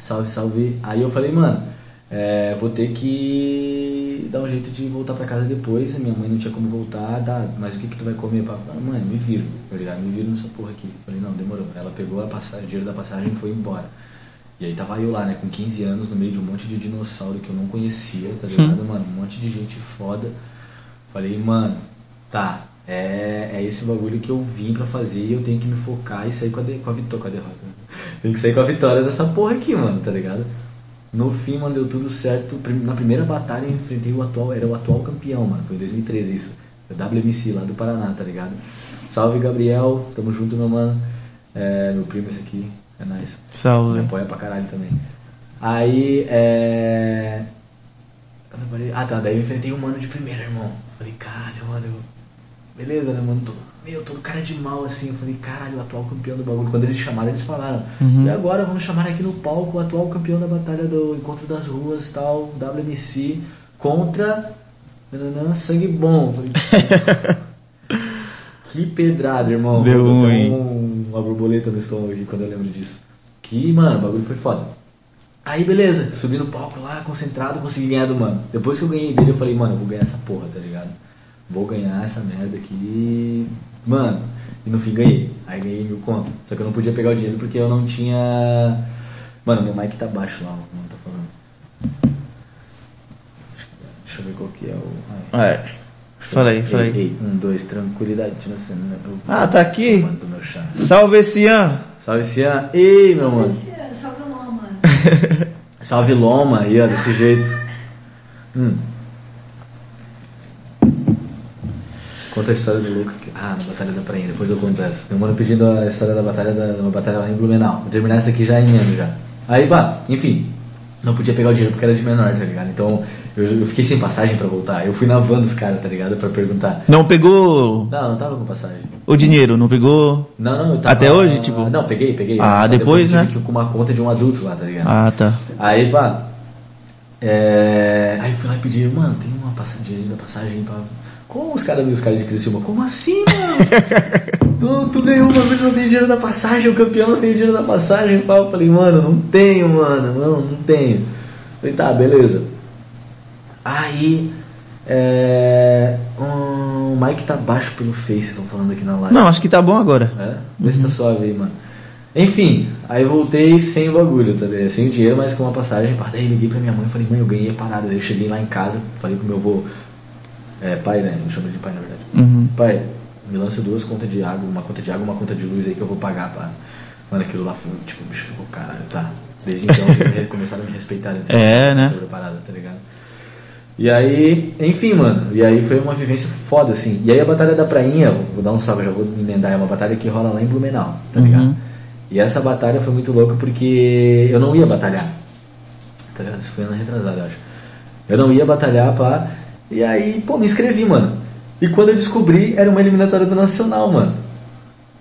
salve, salve. Aí eu falei, mano, é, vou ter que dar um jeito de voltar pra casa depois. A minha mãe não tinha como voltar, tá, mas o que que tu vai comer? Pá? Falei, Mãe, me viro, tá ligado? Me viro nessa porra aqui. Falei, não, demorou. Ela pegou a passagem, o dinheiro da passagem e foi embora. E aí tava eu lá, né, com 15 anos, no meio de um monte de dinossauro que eu não conhecia, tá ligado, mano? Um monte de gente foda. Falei, mano, tá, é, é esse bagulho que eu vim pra fazer e eu tenho que me focar e sair com a, de, com a vitória, com a derrota. Tem que sair com a vitória dessa porra aqui, mano, tá ligado? No fim, mano, deu tudo certo. Na primeira batalha eu enfrentei o atual, era o atual campeão, mano. Foi em 2013 isso. O WMC lá do Paraná, tá ligado? Salve, Gabriel. Tamo junto, meu mano. É, meu primo esse aqui. É nóis. Me Salve. apoia pra caralho também. Aí, é. Ah, tá. Daí eu enfrentei um mano de primeira, irmão. Falei, caralho, mano. eu- Beleza, né, mano? Tô... Meu, todo cara de mal assim. Eu falei, caralho, o atual campeão do bagulho. Quando eles chamaram, eles falaram. Uhum. E agora vamos chamar aqui no palco o atual campeão da batalha do Encontro das Ruas, tal, WMC, contra. nananã, sangue bom. Falei, que pedrada, irmão. Deu ruim. Uma borboleta no estômago aqui quando eu lembro disso. Que, mano, o bagulho foi foda. Aí, beleza, subi no palco lá, concentrado, consegui ganhar do mano. Depois que eu ganhei dele, eu falei, mano, eu vou ganhar essa porra, tá ligado? Vou ganhar essa merda aqui. Mano, e no fim ganhei. Aí ganhei mil conto. Só que eu não podia pegar o dinheiro porque eu não tinha. Mano, meu mic tá baixo lá, não tá falando. Deixa eu ver qual que é o. Ai. É. Fala aí, fala Ei, aí. ei, um, dois, tranquilidade. Né? Ah, tá aqui? Meu. Salve, Cian. Salve, Cian. Ei, meu mano. Salve Loma. Salve Loma aí, ó, desse jeito. Hum. Conta a história do Luca. Ah, na Batalha da Prainha, depois eu conto essa. Tem um mano pedindo a história da batalha da uma batalha lá em Blumenau. Vou terminar essa aqui já emendo já. Aí, pá, enfim. Não podia pegar o dinheiro porque era de menor, tá ligado? Então eu, eu fiquei sem passagem pra voltar. Eu fui na van dos caras, tá ligado? Pra perguntar. Não pegou Não, não tava com passagem. o dinheiro, não pegou. Não, não, eu tava... Até hoje, tipo? Não, peguei, peguei. Ah, depois, eu né? com uma conta de um adulto lá, tá ligado? Ah, tá. Aí, pá. É... Aí eu fui lá e pedi, mano, tem uma passagem, da passagem pra. Como os caras os caras de Criciúma? Como assim, mano? tu, tu ganhou uma vez não tem dinheiro da passagem, o campeão não tem dinheiro da passagem, pá. Eu falei, mano, não tenho, mano, não, não tenho. Falei, tá, beleza. Aí. É. Um, o Mike tá baixo pelo Face, estão falando aqui na live. Não, acho que tá bom agora. É? Vê se tá suave aí, mano. Enfim, aí voltei sem o bagulho, tá ligado? Sem o dinheiro, mas com uma passagem. Daí liguei pra minha mãe e falei, mãe, eu ganhei a parada. Daí eu cheguei lá em casa, falei pro meu avô, é, pai, né? Eu chamo de pai na verdade. Uhum. Pai, me lança duas contas de água, uma conta de água e uma conta de luz aí que eu vou pagar, pá. Mano, aquilo lá foi, tipo, o bicho ficou, caralho, tá. Desde então eles começaram a me respeitar né? É, né? sobre a parada, tá ligado? E aí, enfim, mano, e aí foi uma vivência foda, assim. E aí a Batalha da Prainha, vou dar um salve, já vou me emendar, é uma batalha que rola lá em Blumenau, tá ligado? Uhum. E essa batalha foi muito louca porque eu não ia batalhar. Tá ligado? Isso foi ano retrasado, eu acho. Eu não ia batalhar, pá. E aí, pô, me inscrevi, mano. E quando eu descobri, era uma eliminatória do Nacional, mano.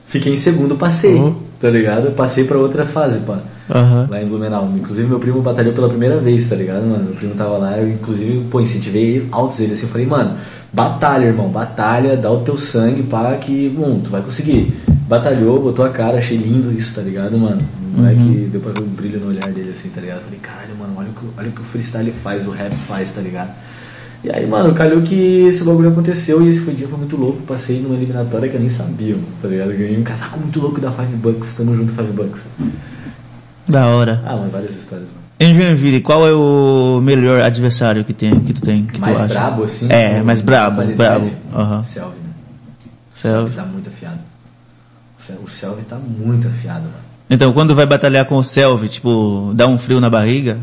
Fiquei em segundo, passei, Uhum. tá ligado? Passei pra outra fase, pá. Aham. Lá em Blumenau. Inclusive, meu primo batalhou pela primeira vez, tá ligado, mano? Meu primo tava lá, eu, inclusive, pô, incentivei altos ele assim. Eu falei, mano, batalha, irmão, batalha, dá o teu sangue, pá, que, bom, tu vai conseguir. Batalhou, botou a cara, achei lindo isso, tá ligado, mano? O moleque deu pra ver um brilho no olhar dele, assim, tá ligado? Eu falei, caralho, mano, olha o, que, olha o que o freestyle faz, o rap faz, tá ligado? E aí, mano, calhou que esse bagulho aconteceu e esse foi, dia foi muito louco. Passei numa eliminatória que eu nem sabia, mano, tá ligado? Ganhei um casaco muito louco da Five Bucks, tamo junto, Five Bucks. Da hora. Ah, várias histórias, mano. Em Joinville, qual é o melhor adversário que, tem, que tu tem? Que mais tu acha? brabo, assim? É, mais brabo, brabo. Aham. Selvi, né? Selvi. tá muito afiado. O Sel- O Selvi tá muito afiado, mano. Então, quando vai batalhar com o Selvi, tipo, dá um frio na barriga?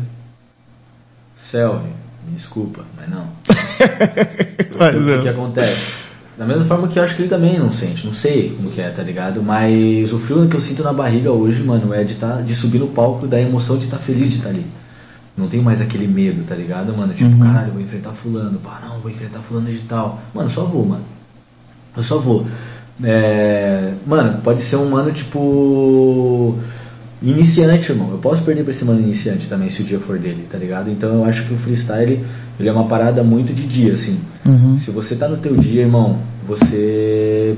Selvi, me desculpa, mas não. Mas o que, que acontece? Da mesma forma que eu acho que ele também não sente, não sei como que é, tá ligado? Mas o frio que eu sinto na barriga hoje, mano, é de, tá, de subir no palco, da emoção de estar feliz de estar ali. Não tenho mais aquele medo, tá ligado, mano? Tipo, Uhum. caralho, vou enfrentar fulano, pá, não, vou enfrentar fulano de tal. Mano, só vou, mano. Eu só vou. É, Mano, pode ser um mano tipo. Iniciante, irmão. Eu posso perder pra esse mano iniciante também, se o dia for dele, tá ligado? Então eu acho que o freestyle ele é uma parada muito de dia, assim. Uhum. Se você tá no teu dia, irmão, você.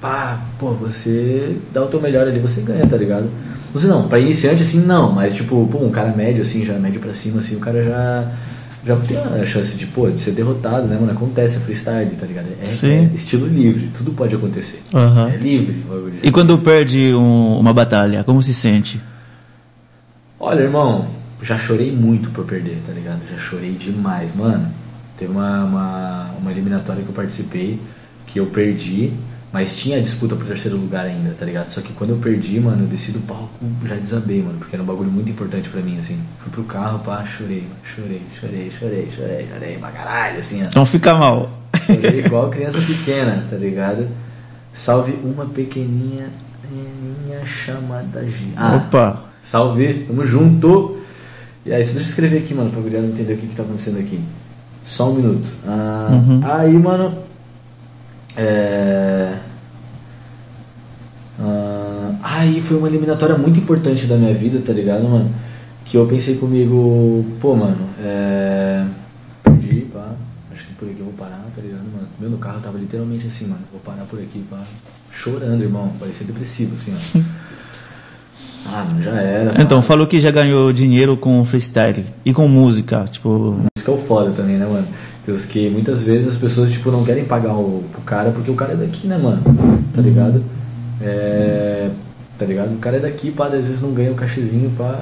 Pá, pô, você dá o teu melhor ali, você ganha, tá ligado? Você não, pra iniciante assim não, mas tipo, pô, um cara médio assim, já médio pra cima, assim, o cara já. Já tem a chance de, pô, de ser derrotado, né, mano? Acontece o freestyle, tá ligado? É, Sim. é estilo livre, tudo pode acontecer. Aham. É livre. E quando perde um- uma batalha, como se sente? Olha, irmão, já chorei muito por perder, tá ligado? Já chorei demais, mano. Teve uma, uma, uma eliminatória que eu participei que eu perdi, mas tinha a disputa pro terceiro lugar ainda, tá ligado? Só que quando eu perdi, mano, eu desci do palco, já desabei, mano, porque era um bagulho muito importante pra mim, assim. Fui pro carro, pá, chorei, mano, chorei, chorei, chorei, chorei, chorei pra caralho, assim, ó. Não fica mal. Chorei igual criança pequena, tá ligado? Salve uma pequeninha minha chamada G. Ah, Opa. Salve, tamo junto. E aí, deixa eu escrever aqui, mano, pra gurizada entender o que, que tá acontecendo aqui. Só um minuto. Ah, Uhum. Aí, mano. É. Ah, aí foi uma eliminatória muito importante da minha vida, tá ligado, mano? Que eu pensei comigo, pô, mano, é. Perdi, pá. Acho que por aqui eu vou parar, tá ligado, mano? Meu no carro tava literalmente assim, mano. Vou parar por aqui, pá. Chorando, irmão. Parecia depressivo, assim, ó. Ah, mano, já era. Então, pá. falou que já ganhou dinheiro com freestyle e com música, tipo, Isso que é o foda também, né, mano? Deus, que muitas vezes as pessoas, tipo, não querem pagar o, o cara porque o cara é daqui, né, mano? Tá ligado? É, tá ligado? O cara é daqui, pá, às vezes não ganha o cachezinho, pá.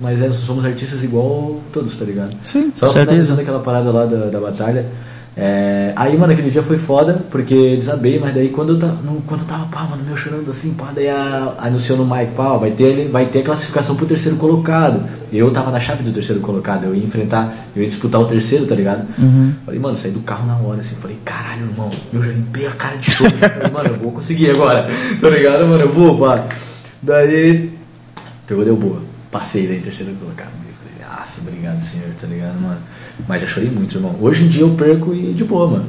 Mas é, somos artistas igual todos, tá ligado? Sim, Só certeza. aquela parada lá da, da batalha. É, aí, mano, aquele dia foi foda, porque desabei, mas daí quando eu, tava, no- quando eu tava, pá, mano, meu chorando assim, pá, daí a, anunciou no Mike, pá, vai ter, vai ter classificação pro terceiro colocado. Eu tava na chave do terceiro colocado, eu ia enfrentar, eu ia disputar o terceiro, tá ligado? Falei, mano, saí do carro na hora, assim, falei, caralho, irmão, eu já limpei a cara de todo. falei, mano, eu vou conseguir agora, tá ligado, mano, eu vou, pá. Daí, pegou, deu boa. Passei daí terceiro colocado. Obrigado, senhor, tá ligado, mano? Mas já chorei muito, irmão. Hoje em dia eu perco e de boa, mano.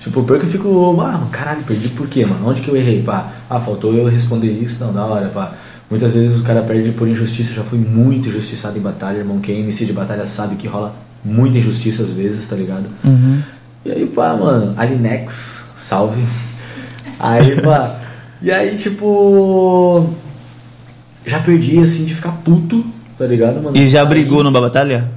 Tipo, eu perco e fico, ah, mano, caralho, perdi por quê, mano? Onde que eu errei, pá? Ah, faltou eu responder isso, não, da hora, pá. Muitas vezes os caras perdem por injustiça, eu já fui muito injustiçado em batalha, irmão. Quem é MC de batalha sabe que rola muita injustiça às vezes, tá ligado? E aí, pá, mano, Alinex, salve. Aí, pá. E aí, tipo. Já perdi, assim, de ficar puto, tá ligado, mano? E já brigou numa batalha?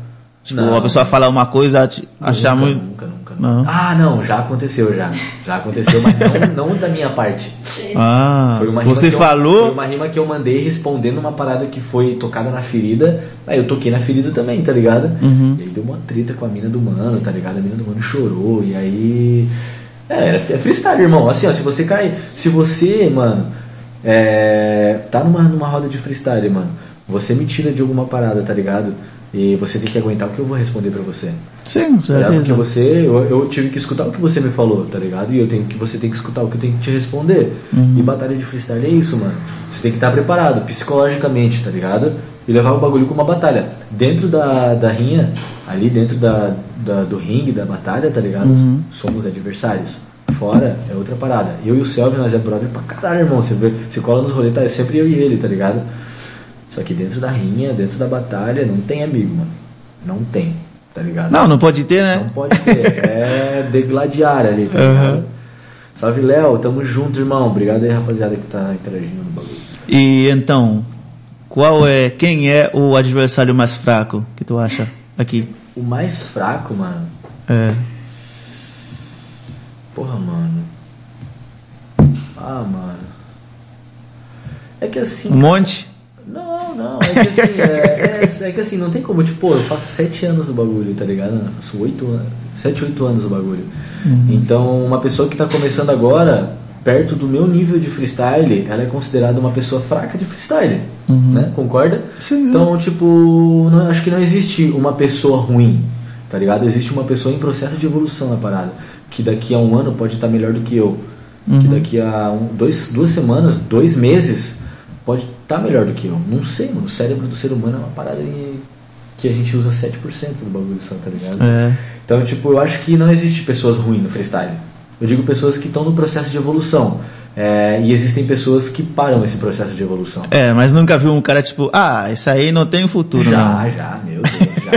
Tipo, Não. a pessoa falar uma coisa, achar nunca, muito. Nunca, nunca, nunca. Não. Ah, não, já aconteceu, já. Já aconteceu, mas não, não da minha parte. Ah, Foi uma rima você que eu- falou. foi uma rima que eu mandei respondendo uma parada que foi tocada na ferida. Aí eu toquei na ferida também, tá ligado? Uhum. E aí deu uma treta com a mina do mano, tá ligado? A mina do mano chorou. E aí. É, é freestyle, irmão. Assim, ó, se você cai. Se você, mano, é, tá numa, numa roda de freestyle, mano, você me tira de alguma parada, tá ligado? E você tem que aguentar o que eu vou responder pra você. Sim, com Tá ligado? Porque certeza. você, eu, eu tive que escutar o que você me falou, tá ligado? E eu tenho que você tem que escutar o que eu tenho que te responder. E batalha de freestyle é isso, mano. Você tem que estar preparado psicologicamente, tá ligado? E levar o bagulho como uma batalha. Dentro da, da rinha, ali dentro da, da- do ringue da batalha, tá ligado? Somos adversários. Fora é outra parada. Eu e o Selvio, nós é brother pra caralho, irmão. Você, vê, você cola nos rolês, tá? É sempre eu e ele, tá ligado? Só que dentro da rinha, dentro da batalha, não tem amigo, mano. Não tem, tá ligado? Não, não pode ter, né? Não pode ter. É degladiar ali, tá ligado? Salve, Léo. Tamo junto, irmão. Obrigado aí, rapaziada, que tá interagindo no bagulho. E então, qual é, quem é o adversário mais fraco que tu acha aqui? O mais fraco, mano. É. Porra, mano. Ah, mano. É que assim. Um monte? Não, não, é que assim, é, é- é que assim, não tem como, tipo, pô, eu faço sete anos do bagulho, tá ligado? Eu faço oito anos, sete, oito anos do bagulho. Então, uma pessoa que tá começando agora, perto do meu nível de freestyle, ela é considerada uma pessoa fraca de freestyle, né? Concorda? Sim, sim. Então, tipo, não, acho que não existe uma pessoa ruim, tá ligado? Existe uma pessoa em processo de evolução na parada, que daqui a um ano pode estar melhor do que eu, que daqui a um, dois, duas semanas, dois meses, pode estar melhor do que eu. Não sei, mano. O cérebro do ser humano é uma parada que a gente usa 7% do bagulho só, tá ligado? É. Então, tipo, eu acho que não existe pessoas ruins no freestyle. Eu digo pessoas que estão no processo de evolução. É, e existem pessoas que param esse processo de evolução. É, mas nunca viu um cara tipo, ah, isso aí não tem futuro, Já, não. já, meu Deus, já.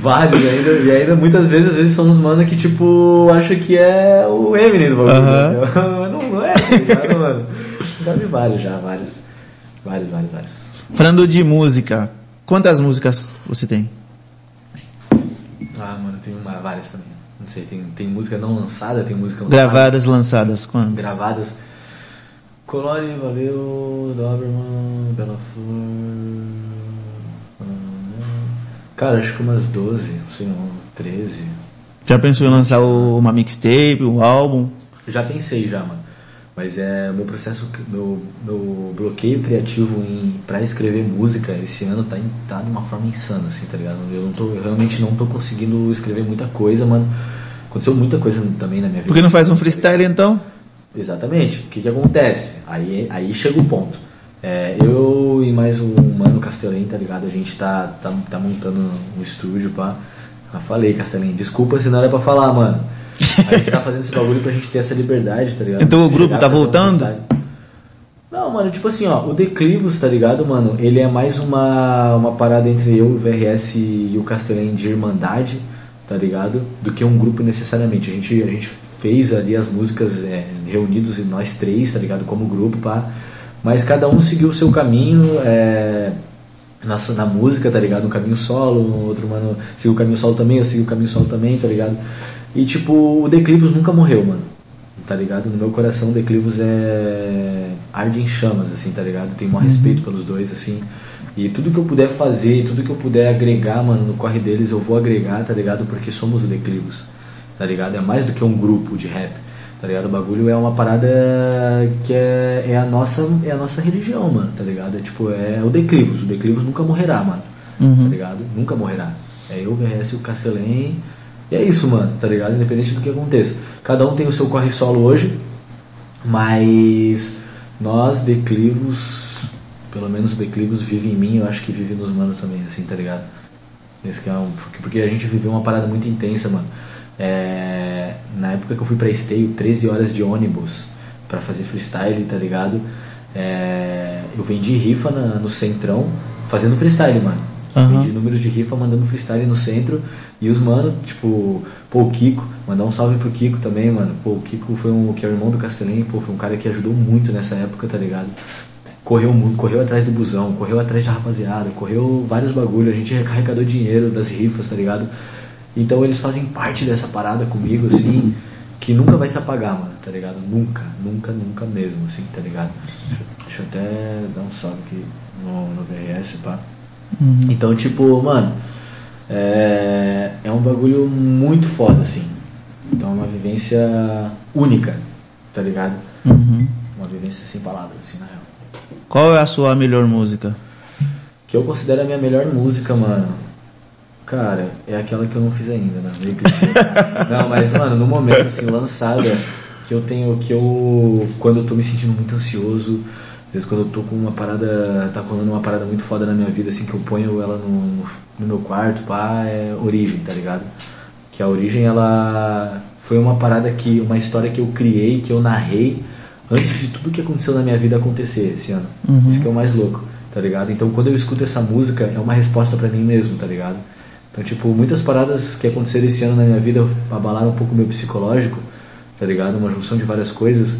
Vários. Vários, ainda, e ainda muitas vezes, às vezes são uns mano que, tipo, acha que é o Eminem do bagulho. Mas não, não é, tá ligado, mano? Já vi vários, já, vários. Vários, vários, vários. Falando de música, quantas músicas você tem? Ah, mano, tem uma, várias também. Não sei, tem, tem música não lançada, tem música lançada. Gravadas, lançadas, quantas? gravadas. Colore, valeu, Doberman, Bela Flor. Cara, acho que umas 12, não sei não, 13. Já pensou em lançar uma mixtape, um álbum? Já pensei já, mano. Mas é o meu processo, meu, meu bloqueio criativo em, pra escrever música esse ano tá, em, tá de uma forma insana, assim, tá ligado? Eu, não tô, eu realmente não tô conseguindo escrever muita coisa, mano. Aconteceu muita coisa também na minha vida. Por que não faz um freestyle então? Exatamente. O que, que acontece? Aí, aí chega o ponto. É, eu e mais um mano Castelim, tá ligado? A gente tá, tá, tá montando um estúdio, pá. Já falei, Castelim, desculpa se não era pra falar, mano. A gente tá fazendo esse bagulho pra gente ter essa liberdade, tá ligado? Então o grupo tá voltando? Não, mano, tipo assim, ó, o Declivos, tá ligado, mano? Ele é mais uma, uma parada entre eu, o VRS e o Castellém de irmandade, tá ligado? Do que um grupo necessariamente. A gente, a gente fez ali as músicas é, reunidos, nós três, tá ligado? Como grupo, pá. Mas cada um seguiu o seu caminho, é, na, na música, tá ligado? Um caminho solo, outro mano seguiu o caminho solo também, eu segui o caminho solo também, tá ligado? E tipo, o Declivos nunca morreu, mano. Tá ligado? No meu coração, o Declivos é. arde em chamas, assim, tá ligado? Tenho um respeito pelos dois, assim. E tudo que eu puder fazer, tudo que eu puder agregar, mano, no corre deles, eu vou agregar, tá ligado? Porque somos o Declivos, tá ligado? É mais do que um grupo de rap, tá ligado? O bagulho é uma parada que é, é, a, nossa, é a nossa religião, mano, tá ligado? É tipo, é o Declivos. O Declivos nunca morrerá, mano, Uhum. tá ligado? Nunca morrerá. É eu, o VRS e o Castelém. E é isso, mano, tá ligado? Independente do que aconteça. Cada um tem o seu corre solo hoje, mas nós, declivos, pelo menos declivos vive em mim, eu acho que vive nos manos também, assim, tá ligado? Esse que é um, porque- a gente viveu uma parada muito intensa, mano. É, na época que eu fui pra Esteio, 13 horas de ônibus pra fazer freestyle, tá ligado? É, eu vendi rifa na- no centrão fazendo freestyle, mano. Vendi números de rifa mandando freestyle no centro. E os mano, tipo, pô, o Kiko, mandar um salve pro Kiko também, mano. Pô, o Kiko foi um, que é o irmão do Castelinho, pô, foi um cara que ajudou muito nessa época, tá ligado? Correu muito, correu atrás do busão, correu atrás da rapaziada, correu vários bagulho, a gente arrecadou dinheiro das rifas, tá ligado? Então eles fazem parte dessa parada comigo, assim, que nunca vai se apagar, mano, tá ligado? Nunca, nunca, nunca mesmo, assim, tá ligado? Deixa, deixa eu até dar um salve aqui no, no VRS, pá. Uhum. Então, tipo, mano, é, é um bagulho muito foda, assim. Então é uma vivência única, tá ligado? Uhum. Uma vivência sem palavras, assim, na real. Qual é a sua melhor música? Que eu considero a minha melhor música, mano. Cara, é aquela que eu não fiz ainda, né? Não, mas, mano, no momento, assim, lançada, que eu tenho, que eu, quando eu tô me sentindo muito ansioso, às vezes quando eu tô com uma parada, tá rolando uma parada muito foda na minha vida, assim, que eu ponho ela no, no meu quarto, pá, é Origem, tá ligado? Que a Origem, ela foi uma parada que, uma história que eu criei, que eu narrei, antes de tudo que aconteceu na minha vida acontecer esse ano. Uhum. Isso que é o mais louco, tá ligado? Então quando eu escuto essa música, é uma resposta pra mim mesmo, tá ligado? Então, tipo, muitas paradas que aconteceram esse ano na minha vida abalaram um pouco o meu psicológico, tá ligado? Uma junção de várias coisas.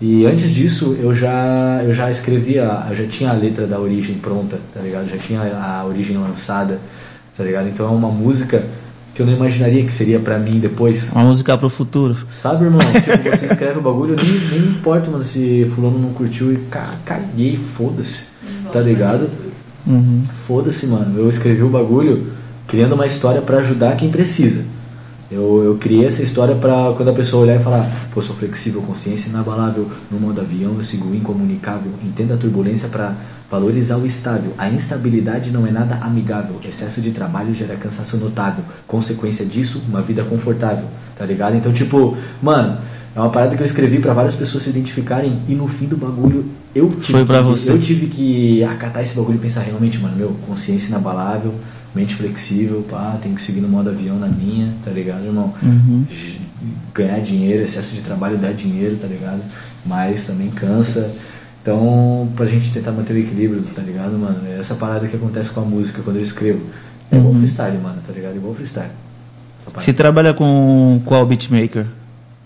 E antes disso, eu já, eu já escrevia, eu já tinha a letra da origem pronta, tá ligado? Já tinha a origem lançada, tá ligado? Então é uma música que eu não imaginaria que seria pra mim depois. Uma música pro futuro. Sabe, irmão? Tipo, você escreve o bagulho, nem, nem importa, mano, se fulano não curtiu e ca- caguei, foda-se, tá ligado? Uhum. Foda-se, mano. Eu escrevi o bagulho criando uma história pra ajudar quem precisa. Eu, eu criei essa história pra quando a pessoa olhar e falar, pô, sou flexível, consciência inabalável, no modo avião eu sigo incomunicável, entenda a turbulência pra valorizar o estável. A instabilidade não é nada amigável, excesso de trabalho gera cansaço notável, consequência disso, uma vida confortável, tá ligado? Então, tipo, mano, é uma parada que eu escrevi pra várias pessoas se identificarem e no fim do bagulho eu tive, Foi pra que, você. eu tive que acatar esse bagulho e pensar realmente, mano, meu, consciência inabalável, mente flexível, pá, tem que seguir no modo avião na minha, tá ligado, irmão? Uhum. Ganhar dinheiro, excesso de trabalho dá dinheiro, tá ligado? Mas também cansa. Então, pra gente tentar manter o equilíbrio, tá ligado, mano? É essa parada que acontece com a música quando eu escrevo. É igual Uhum. freestyle, mano, tá ligado? Igual freestyle. Você trabalha com qual beatmaker?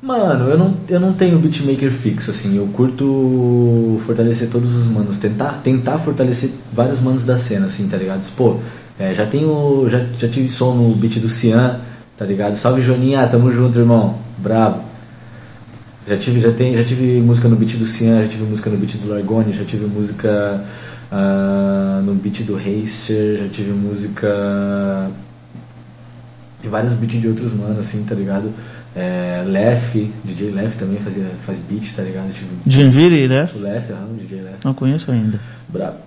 Mano, eu não, eu não tenho beatmaker fixo, assim. Eu curto fortalecer todos os manos. Tentar, tentar fortalecer vários manos da cena, assim, tá ligado? Pô, é, já tenho. Já, já tive som no beat do Cian, tá ligado? Salve Joninha, tamo junto, irmão. Bravo. Já tive, já, tem, já tive música no beat do Cian, já tive música no beat do Largoni, já tive música ah, no beat do Racer, já tive música e vários beats de outros manos, assim, tá ligado? É, Lef, DJ Lef também fazia, faz beat, tá ligado? Tipo, Janviri, né? o Lef, aham, o DJ Lef. Não conheço ainda.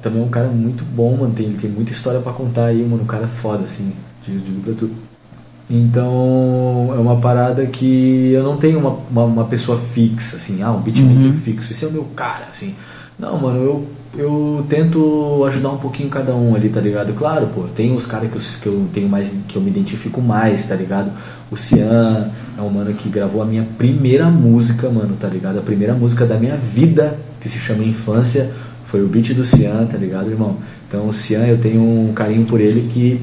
Também é um cara muito bom, mano. Tem, ele tem muita história pra contar aí, mano. Um cara foda, assim. Digo, digo pra tu. Então, é uma parada que eu não tenho uma, uma, uma pessoa fixa, assim. Ah, um beatmaker Uhum. fixo. Esse é o meu cara, assim. Não, mano, eu, eu tento ajudar um pouquinho cada um ali, tá ligado? Claro, pô, tem os caras que eu, que eu tenho mais, que eu me identifico mais, tá ligado? O Cian é um mano que gravou a minha primeira música, mano, tá ligado? A primeira música da minha vida, que se chama Infância, foi o beat do Cian, tá ligado, irmão? Então o Cian, eu tenho um carinho por ele que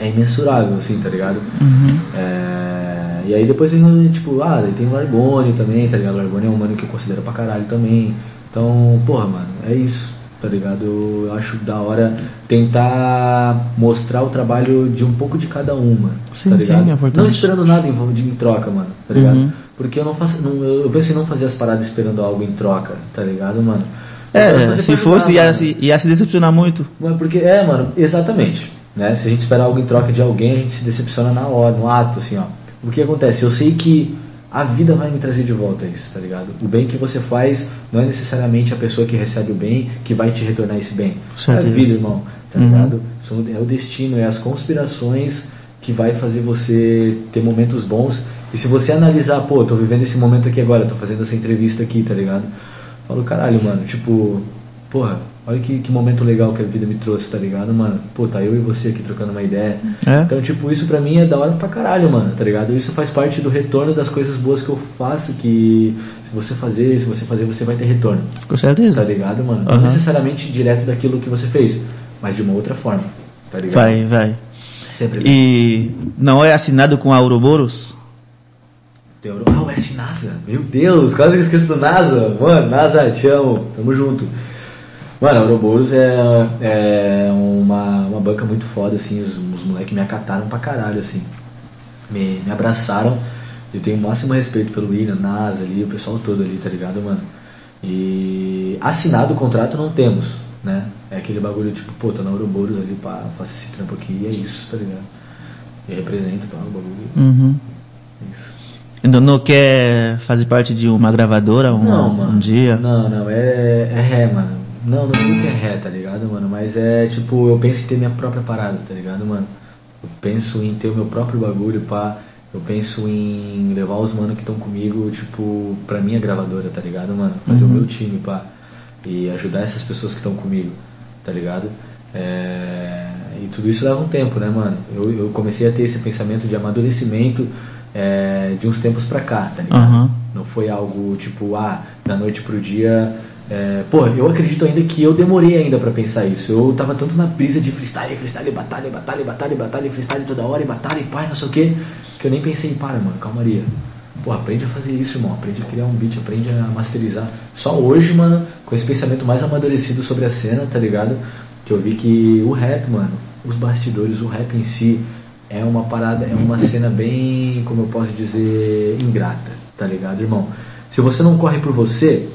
é imensurável, assim, tá ligado? Uhum. É, E aí depois tipo, ah, daí tem o Largone também, tá ligado? O Largone é um mano que eu considero pra caralho também. Então, porra, mano, é isso, tá ligado? Eu acho da hora tentar mostrar o trabalho de um pouco de cada um, mano. Sim, tá sim, ligado? é importante. Não esperando nada em, de, em troca, mano, tá ligado? Uhum. Porque eu não faço. não- eu penso em não fazer as paradas esperando algo em troca, tá ligado, mano? É, se fosse, ajudar, ia, se, ia se decepcionar muito. Mas porque, é, mano, exatamente. Né? Se a gente esperar algo em troca de alguém, a gente se decepciona na hora, no ato, assim, ó. O que acontece? Eu sei que a vida vai me trazer de volta isso, tá ligado? O bem que você faz não é necessariamente a pessoa que recebe o bem que vai te retornar esse bem. É a vida, irmão, tá Uhum. ligado? É o destino, é as conspirações que vai fazer você ter momentos bons. E se você analisar, pô, tô vivendo esse momento aqui agora, tô fazendo essa entrevista aqui, tá ligado? Falo, caralho, mano, tipo, porra, olha que, que momento legal que a vida me trouxe, tá ligado, mano? Pô, tá eu e você aqui trocando uma ideia. É. Então, tipo, isso pra mim é da hora pra caralho, mano, tá ligado? Isso faz parte do retorno das coisas boas que eu faço, que se você fazer, se você fazer, você vai ter retorno, Com certeza. tá ligado, mano? Não Aham. necessariamente direto daquilo que você fez, mas de uma outra forma, tá ligado? Vai, vai. Sempre bem. E não é assinado com a Ouroboros? Ah, o S NASA. Meu Deus, quase que eu esqueço do NASA. Mano, NASA, te amo. Tamo junto. Mano, a Ouroboros é, é uma, uma banca muito foda, assim. Os, os moleques me acataram pra caralho, assim. Me, me abraçaram. Eu tenho o máximo respeito pelo William, NASA ali, o pessoal todo ali, tá ligado, mano? E assinado o contrato não temos, né? É aquele bagulho tipo, pô, tô na Ouroboros ali, pá, faço esse trampo aqui e é isso, tá ligado? E represento, pá, o bagulho. Uhum. Isso. Então não quer fazer parte de uma gravadora um, Não, mano. um dia? Não, não, é, é ré, mano. Não, não digo que é ré, tá ligado, mano? Mas é tipo, eu penso em ter minha própria parada, tá ligado, mano? Eu penso em ter o meu próprio bagulho, pá. Eu penso em levar os mano que estão comigo, tipo, pra minha gravadora, tá ligado, mano? Fazer o meu time, pá. E ajudar essas pessoas que estão comigo, tá ligado? É, E tudo isso leva um tempo, né, mano? Eu, eu comecei a ter esse pensamento de amadurecimento é, de uns tempos pra cá, tá ligado? Aham. Não foi algo tipo, ah, da noite pro dia. É, pô, eu acredito ainda que eu demorei ainda pra pensar isso. Eu tava tanto na brisa de freestyle, freestyle, batalha, batalha, batalha, batalha, freestyle toda hora, e batalha, e pai, não sei o que, que eu nem pensei para, mano, calmaria. Pô, aprende a fazer isso, irmão. Aprende a criar um beat, aprende a masterizar. Só hoje, mano, com esse pensamento mais amadurecido sobre a cena, tá ligado? Que eu vi que o rap, mano, os bastidores, o rap em si, é uma parada, é uma cena bem, como eu posso dizer, ingrata, tá ligado, irmão? Se você não corre por você,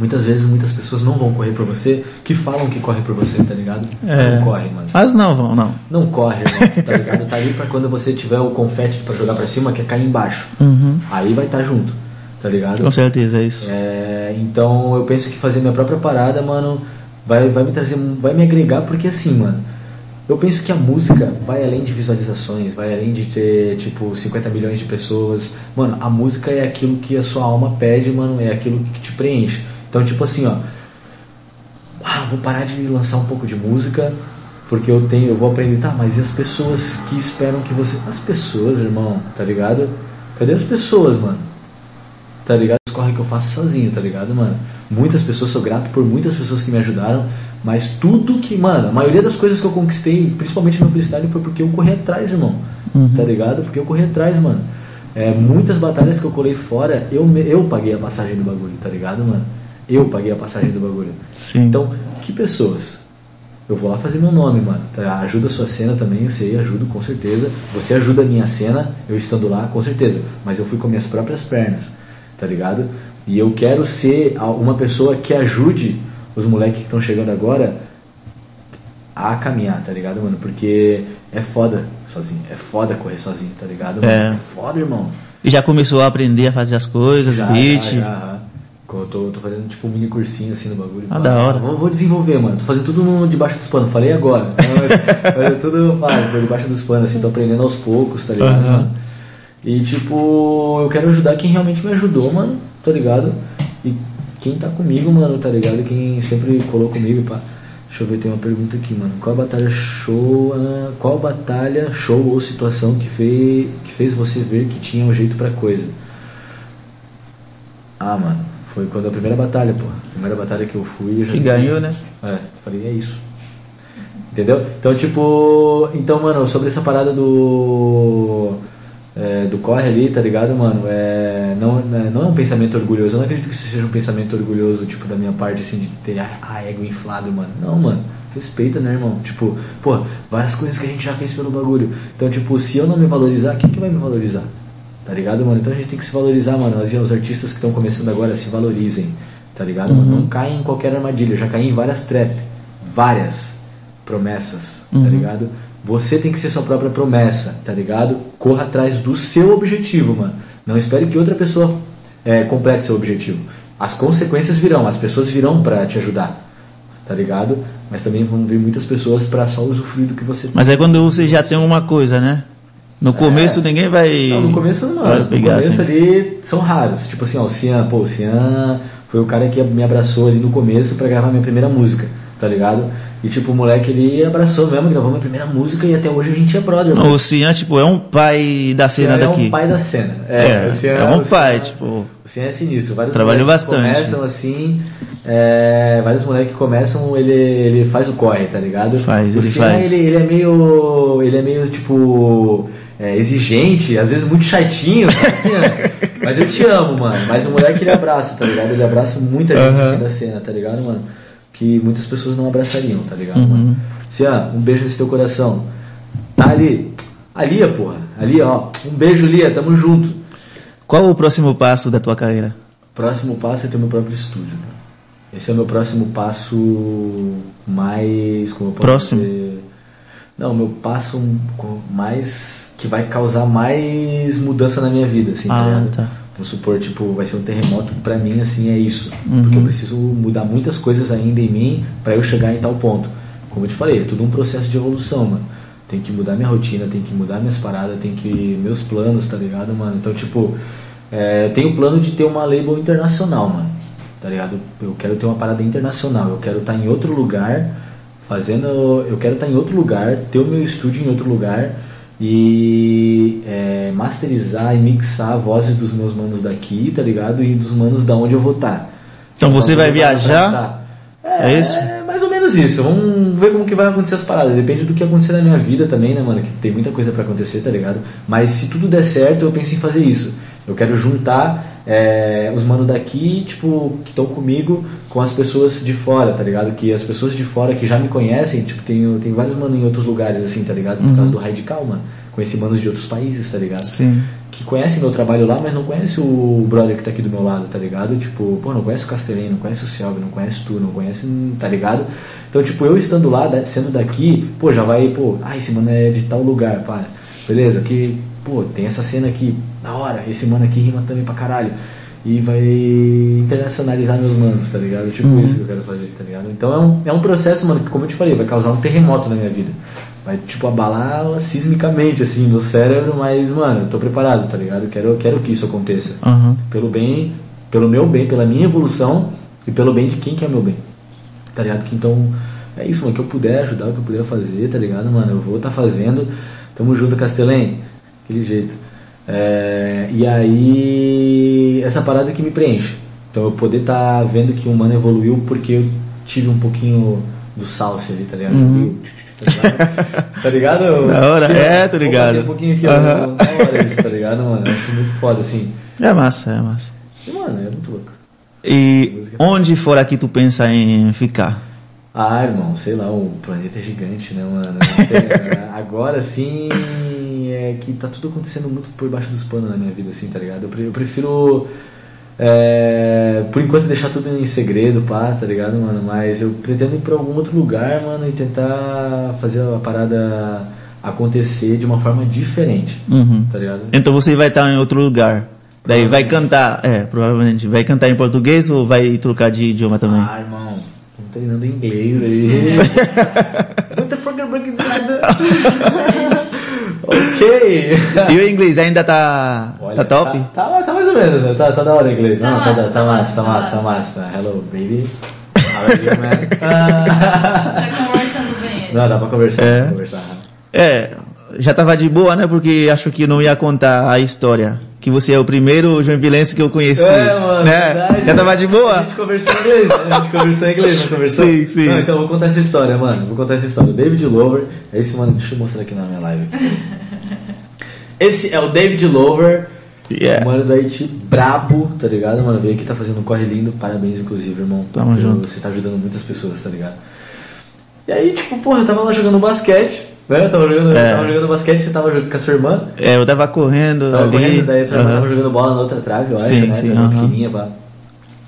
muitas vezes muitas pessoas não vão correr por você, que falam que corre por você, tá ligado? É. Não corre, mano. Mas não vão, não. Não corre, irmão, tá ligado? Tá ali pra quando você tiver o confete pra jogar pra cima, que é cair embaixo. Uhum. Aí vai estar junto, tá ligado? Com certeza, é isso. É, então eu penso que fazer minha própria parada, mano, vai, vai me trazer, vai me agregar, porque assim, mano, eu penso que a música vai além de visualizações, vai além de ter, tipo, 50 milhões de pessoas. Mano, a música é aquilo que a sua alma pede, mano, é aquilo que te preenche. Então, tipo assim, ó, ah, vou parar de lançar um pouco de música, porque eu tenho, eu vou aprender, tá, mas e as pessoas que esperam que você. As pessoas, irmão, tá ligado? Cadê as pessoas, mano? Tá ligado? Corre que eu faço sozinho, tá ligado, mano? Muitas pessoas, sou grato por muitas pessoas que me ajudaram, mas tudo que, mano, a maioria das coisas que eu conquistei, principalmente no freestyle, foi porque eu corri atrás, irmão. Tá ligado? Porque eu corri atrás, mano. É, muitas batalhas que eu colei fora, eu, eu paguei a passagem do bagulho, tá ligado, mano? Eu paguei a passagem do bagulho. Sim. Então, que pessoas? Eu vou lá fazer meu nome, mano. Tá? Ajuda a sua cena também, eu sei, ajudo com certeza. Você ajuda a minha cena, eu estando lá, com certeza. Mas eu fui com minhas próprias pernas, tá ligado? E eu quero ser uma pessoa que ajude os moleques que estão chegando agora a caminhar, tá ligado, mano? Porque é foda sozinho, é foda correr sozinho, tá ligado? Mano? É. foda, irmão. E já começou a aprender a fazer as coisas, Já, beat. já, já. Eu tô, tô fazendo tipo um mini cursinho assim no bagulho. Ah, da hora. Vou, vou desenvolver, mano. Tô fazendo tudo no, debaixo dos panos. Falei agora. Então, Fazendo tudo pá, debaixo dos panos, assim, tô aprendendo aos poucos, tá ligado? Mano? E tipo, eu quero ajudar quem realmente me ajudou, mano, tá ligado? E quem tá comigo, mano, tá ligado? Quem sempre colou comigo, pá. Deixa eu ver, tem uma pergunta aqui, mano. Qual batalha show, ah, qual batalha, show ou situação que fez, que fez você ver que tinha um jeito pra coisa? Ah, mano, foi quando a primeira batalha, pô. A primeira batalha que eu fui, eu Que ganhou, né? é, falei, é isso. Entendeu? Então, tipo. Então, mano, sobre essa parada do. é, do corre ali, tá ligado, mano? É, não, é, não é um pensamento orgulhoso. Eu não acredito que isso seja um pensamento orgulhoso, tipo, da minha parte, assim, de ter a, a ego inflado, mano. Não, mano. Respeita, né, irmão? Tipo, pô, várias coisas que a gente já fez pelo bagulho. Então, tipo, se eu não me valorizar, quem que vai me valorizar? Tá ligado, mano? Então a gente tem que se valorizar, mano. Os, artistas que estão começando agora se valorizem, tá ligado? mano? Não cai em qualquer armadilha, já caí em várias trap, várias promessas, tá ligado? Você tem que ser sua própria promessa, tá ligado? Corra atrás do seu objetivo, mano. Não espere que outra pessoa é, complete seu objetivo. As consequências virão, as pessoas virão pra te ajudar, tá ligado? Mas também vão vir muitas pessoas pra só usufruir do que você Mas é quando você já tem uma coisa, né? No começo ninguém vai. Não, no começo não, vai no pegar, começo assim. ali são raros. Tipo assim, ó, o Cian, pô, o Cian foi o cara que me abraçou ali no começo pra gravar minha primeira música, tá ligado? E tipo, o moleque ele abraçou mesmo, gravou minha primeira música e até hoje a gente é brother. mano. O Cian, tipo, é um pai da O Cian cena é daqui. um pai da cena. É, o Cian- é um o pai, Cian- tipo. O Cian é sinistro. Vários Trabalhou bastante. começam assim, é, vários moleques que começam, ele, ele faz o corre, tá ligado? Faz, o ele Cian, faz. Ele, ele é meio, ele é meio tipo é, exigente, às vezes muito chatinho, Cian? mas eu te amo, mano. Mas o moleque ele abraça, tá ligado? Ele abraça muita gente Aham. assim da cena, tá ligado, mano? Que muitas pessoas não abraçariam, tá ligado, Uhum. mano? Cian, um beijo nesse teu coração. Tá ali. A Lia, porra. Ali, ó. Um beijo, Lia. Tamo junto. Qual o próximo passo da tua carreira? Próximo passo é ter meu próprio estúdio. né? Esse é o meu próximo passo mais. Como eu posso Próximo? dizer? Não, meu passo mais. que vai causar mais mudança na minha vida, assim, tá Ah, ligado? tá. Vamos supor, tipo, vai ser um terremoto pra mim, assim, é isso. Uhum. Porque eu preciso mudar muitas coisas ainda em mim pra eu chegar em tal ponto. Como eu te falei, é tudo um processo de evolução, mano. Tem que mudar minha rotina, tem que mudar minhas paradas, tem que. meus planos, tá ligado, mano? Então, tipo, é, eu tenho o plano de ter uma label internacional, mano. Tá ligado? Eu quero ter uma parada internacional, eu quero estar em outro lugar, fazendo. Eu quero estar em outro lugar, ter o meu estúdio em outro lugar e é, masterizar e mixar vozes dos meus manos daqui, tá ligado? E dos manos da onde eu vou estar. Então você vai viajar? abraçar. É isso? É mais ou menos isso. Vamos ver como que vai acontecer as paradas. Depende do que acontecer na minha vida também, né, mano? Que tem muita coisa pra acontecer, tá ligado? Mas se tudo der certo, eu penso em fazer isso. Eu quero juntar é, os manos daqui, tipo, que estão comigo, com as pessoas de fora, tá ligado? Que as pessoas de fora que já me conhecem, tipo, tem, tem vários manos em outros lugares, assim, tá ligado? Por causa do Radical, mano. Conheci manos de outros países, tá ligado? Sim. que conhece meu trabalho lá, mas não conhece o brother que tá aqui do meu lado, tá ligado? Tipo, pô, não conhece o Castellano, não conhece o Selvi, não conhece tu, não conhece, tá ligado? Então, tipo, eu estando lá, sendo daqui, pô, já vai, pô, ah, esse mano é de tal lugar, pá, beleza, que, pô, tem essa cena aqui, da hora, esse mano aqui rima também pra caralho. E vai internacionalizar meus manos, tá ligado? Tipo isso que eu quero fazer, tá ligado? Então é um, é um processo, mano, que como eu te falei, vai causar um terremoto na minha vida. Vai, tipo, abalar sismicamente, assim, no cérebro, mas, mano, eu tô preparado, tá ligado? Quero, quero que isso aconteça. Aham. Pelo bem, pelo meu bem, pela minha evolução e pelo bem de quem quer meu bem. Tá ligado? Que então, é isso, mano, que eu puder ajudar, o que eu puder fazer, tá ligado, mano? Eu vou tá fazendo. Tamo junto, Castelém. Aquele jeito. É, e aí, essa parada que me preenche. Então, eu poder tá vendo que o mano evoluiu porque eu tive um pouquinho do salsa ali, tá ligado? Uhum. Tá ligado? Tá ligado? Da hora, ó, é, vou ligado. bater Um pouquinho aqui, ó. Aham. Da hora isso, tá ligado, mano? Acho muito foda, assim. É massa, é massa. E, mano, é muito louco. E onde for aqui tu pensa em ficar? Ah, irmão, sei lá, o planeta é gigante, né, mano? Tem- Agora sim é que tá tudo acontecendo muito por baixo dos panos na minha vida, assim, tá ligado? Eu pre- Eu prefiro, é, por enquanto, deixar tudo em segredo, pá, tá ligado, mano? Mas eu pretendo ir pra algum outro lugar, mano, e tentar fazer a parada acontecer de uma forma diferente, Uhum. tá ligado? Então você vai estar em outro lugar. Daí vai cantar, é, provavelmente. Vai cantar em português ou vai trocar de idioma também? Ah, irmão, treinando inglês aí. What the fuck are you breaking down? ok. E o inglês ainda tá, Olha, tá top? Tá, tá, tá mais ou menos, né? Tá, tá da hora o inglês. Tá Não, tá, massa, tá, tá tá massa, tá massa, massa, tá tá massa. Hello, baby. How are you, man? Ah. Tá conversando bem. Não, dá pra conversar, É. dá pra conversar. É, já tava de boa, né? Porque acho que não ia contar a história. Que você é o primeiro joinvilense que eu conheci. É, mano, né? verdade. Já tava de A boa? gente conversou em inglês? A gente conversou em inglês, não conversou? Sim, sim. Não, então vou contar essa história, mano. Vou contar essa história. David Lover, é esse mano, deixa eu mostrar aqui na minha live. Esse é o David Lover, Yeah. Mano da Haiti, brabo, tá ligado? Mano, veio aqui, tá fazendo um corre lindo. Parabéns, inclusive, irmão. Tamo junto. Você tá ajudando muitas pessoas, tá ligado? E aí, tipo, porra, eu tava lá jogando basquete, né? Eu tava jogando, É. tava jogando basquete, você tava jogando com a sua irmã. É, eu tava correndo Tava ali. correndo, daí irmã aham. tava jogando bola na outra trave, eu acho, Sim, né? sim, aham. pequenininha, pá.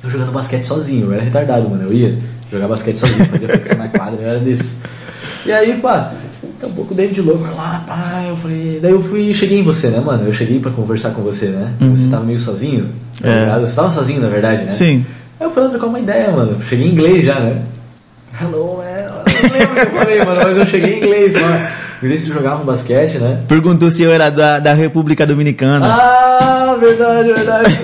Eu jogando basquete sozinho, eu era retardado, mano. Eu ia jogar basquete sozinho, fazia flexão na quadra, eu era desse. E aí, pá, daqui a pouco o David louco lá, pá, eu falei. Daí eu fui cheguei em você, né, mano? Eu cheguei pra conversar com você, né? Você tava meio sozinho, tá É. ligado? Você tava sozinho, na verdade, né? Sim. Aí eu falei trocar uma ideia, mano. Cheguei em inglês já, né? Hello. Eu não lembro o que eu falei, mano, mas eu cheguei em inglês, mano. Jogava um basquete, né? Perguntou se eu era da, da República Dominicana. Ah, verdade, verdade.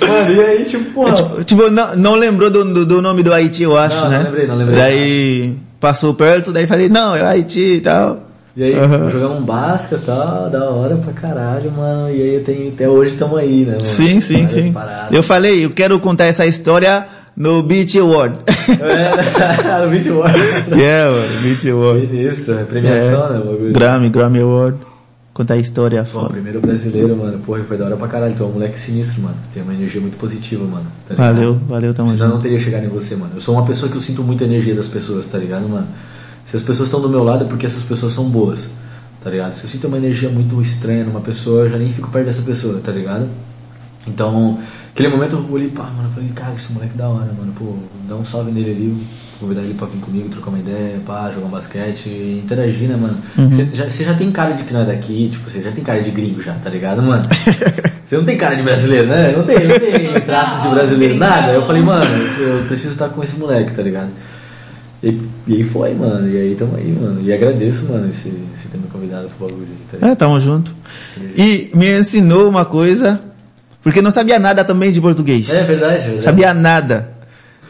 mano, e aí, tipo, porra. Tipo, tipo, não, não lembrou do, do, nome do Haiti, eu acho, Não, né? não lembrei, não lembrei. Daí passou perto, daí falei, não, é o Haiti e tal. E aí, Aham. jogamos um basca e tal, da hora pra caralho, mano. E aí, tem, até hoje tamo aí, né, mano? Sim, sim, Várias sim. paradas. Eu falei, eu quero contar essa história no Beat Award. É, no Beat War. yeah, mano, Beat Award. Sinistro, é premiação, né, o bagulho. Grammy, Grammy Award. Contar a história foda. primeiro brasileiro, mano. Porra, foi da hora pra caralho. Tu é um moleque sinistro, mano. Tem uma energia muito positiva, mano. tá? Valeu, valeu, tamo Senão não teria chegado em você, mano. Eu sou uma pessoa que eu sinto muita energia das pessoas, tá ligado, mano? Se as pessoas estão do meu lado é porque essas pessoas são boas, tá ligado? Se eu sinto uma energia muito estranha numa pessoa, eu já nem fico perto dessa pessoa, tá ligado? Então, aquele momento eu olhei, pá, mano, eu falei, cara, esse moleque é da hora, mano. Pô, dá um salve nele ali, convidar ele pra vir comigo, trocar uma ideia, pá, jogar um basquete, interagir, né, mano? Você já, você já tem cara de que não é daqui, tipo, você já tem cara de gringo já, tá ligado, mano? Você não tem cara de brasileiro, né? Não tem, não tem traços de brasileiro, nada. Eu falei, mano, eu preciso estar com esse moleque, tá ligado? E, e aí foi, mano, e aí tamo aí, mano. E agradeço, mano, esse, esse ter me convidado pro bagulho tá? É, tamo junto. E me ensinou uma coisa, porque não sabia nada também de português. É verdade, é verdade. Sabia nada.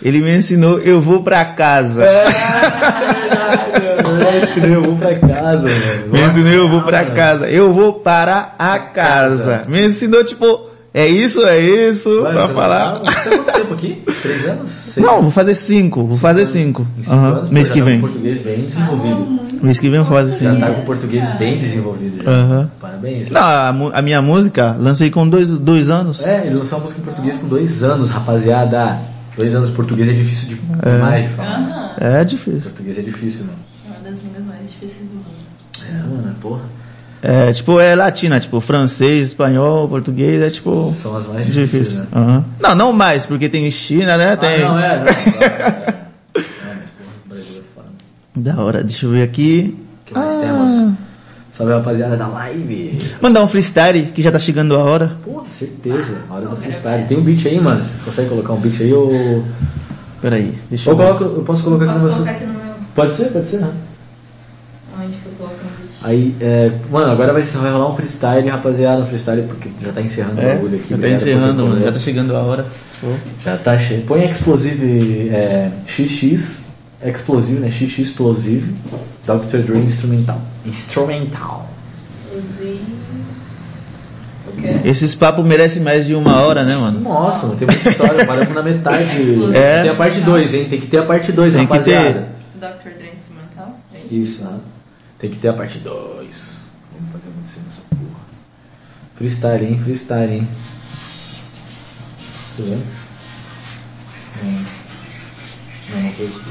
Ele me ensinou, eu vou pra casa. É verdade, mano. Esse eu vou pra casa, mano. Me ensinou, eu vou pra Mano. casa. Eu vou para a casa. Me ensinou, tipo, é isso, é isso, Mano, pra falar. Tá, você tá quanto tempo aqui? Três anos? Seis? Não, vou fazer cinco, vou fazer cinco. Em cinco Aham, anos, Mês já que tá vem. com português bem desenvolvido. Mês que vem eu vou fazer Já cinco. tá com português bem desenvolvido já. Aham. Parabéns. Não, a, a minha música lancei com dois, dois anos. É, ele lançou uma música em português com dois anos, rapaziada. Dois anos português é difícil de, demais de falar. Aham. É difícil. Português é difícil, mano. É uma das línguas mais difíceis do mundo. É, mano, porra. É, tipo, é latina, tipo, francês, espanhol, português, é tipo... São as mais difíceis, Difícil. né? Aham. Não, não mais, porque tem China, né? Tem... Ah, não, é, não. não, é. É. Da hora, deixa eu ver aqui. O que mais Ah. temos? Salve rapaziada da live. Mandar um freestyle, que já tá chegando a hora. Porra, certeza. A hora do freestyle. Tem um beat aí, mano? Consegue colocar um beat aí ou. Pera aí, deixa eu ver. coloco, eu posso colocar aqui Posso no meu. colocar aqui no meu... Pode ser, pode ser, né? Onde que eu coloco no vídeo? Aí, é, mano, agora vai, vai rolar um freestyle, rapaziada, um freestyle, porque já tá encerrando o É, bagulho aqui. já tá encerrando, ter mano, já colado. tá chegando a hora. Show. Já tá cheio. Põe Explosive é, XX, Explosive, né? XX Explosive, Dr. Dre Instrumental. Instrumental. O? Esses papos merecem mais de uma hora, né, mano? Nossa, mano, tem muita história, paramos na metade. É. Tem a parte 2, hein? Tem que ter a parte 2, Tem que rapaziada. Dr. Dre Instrumental? Isso? Isso, né? Tem que ter a parte 2. Vamos fazer acontecer nessa porra. Freestyle, hein? Freestyle, hein? Tá vendo? Não. Não, foi isso.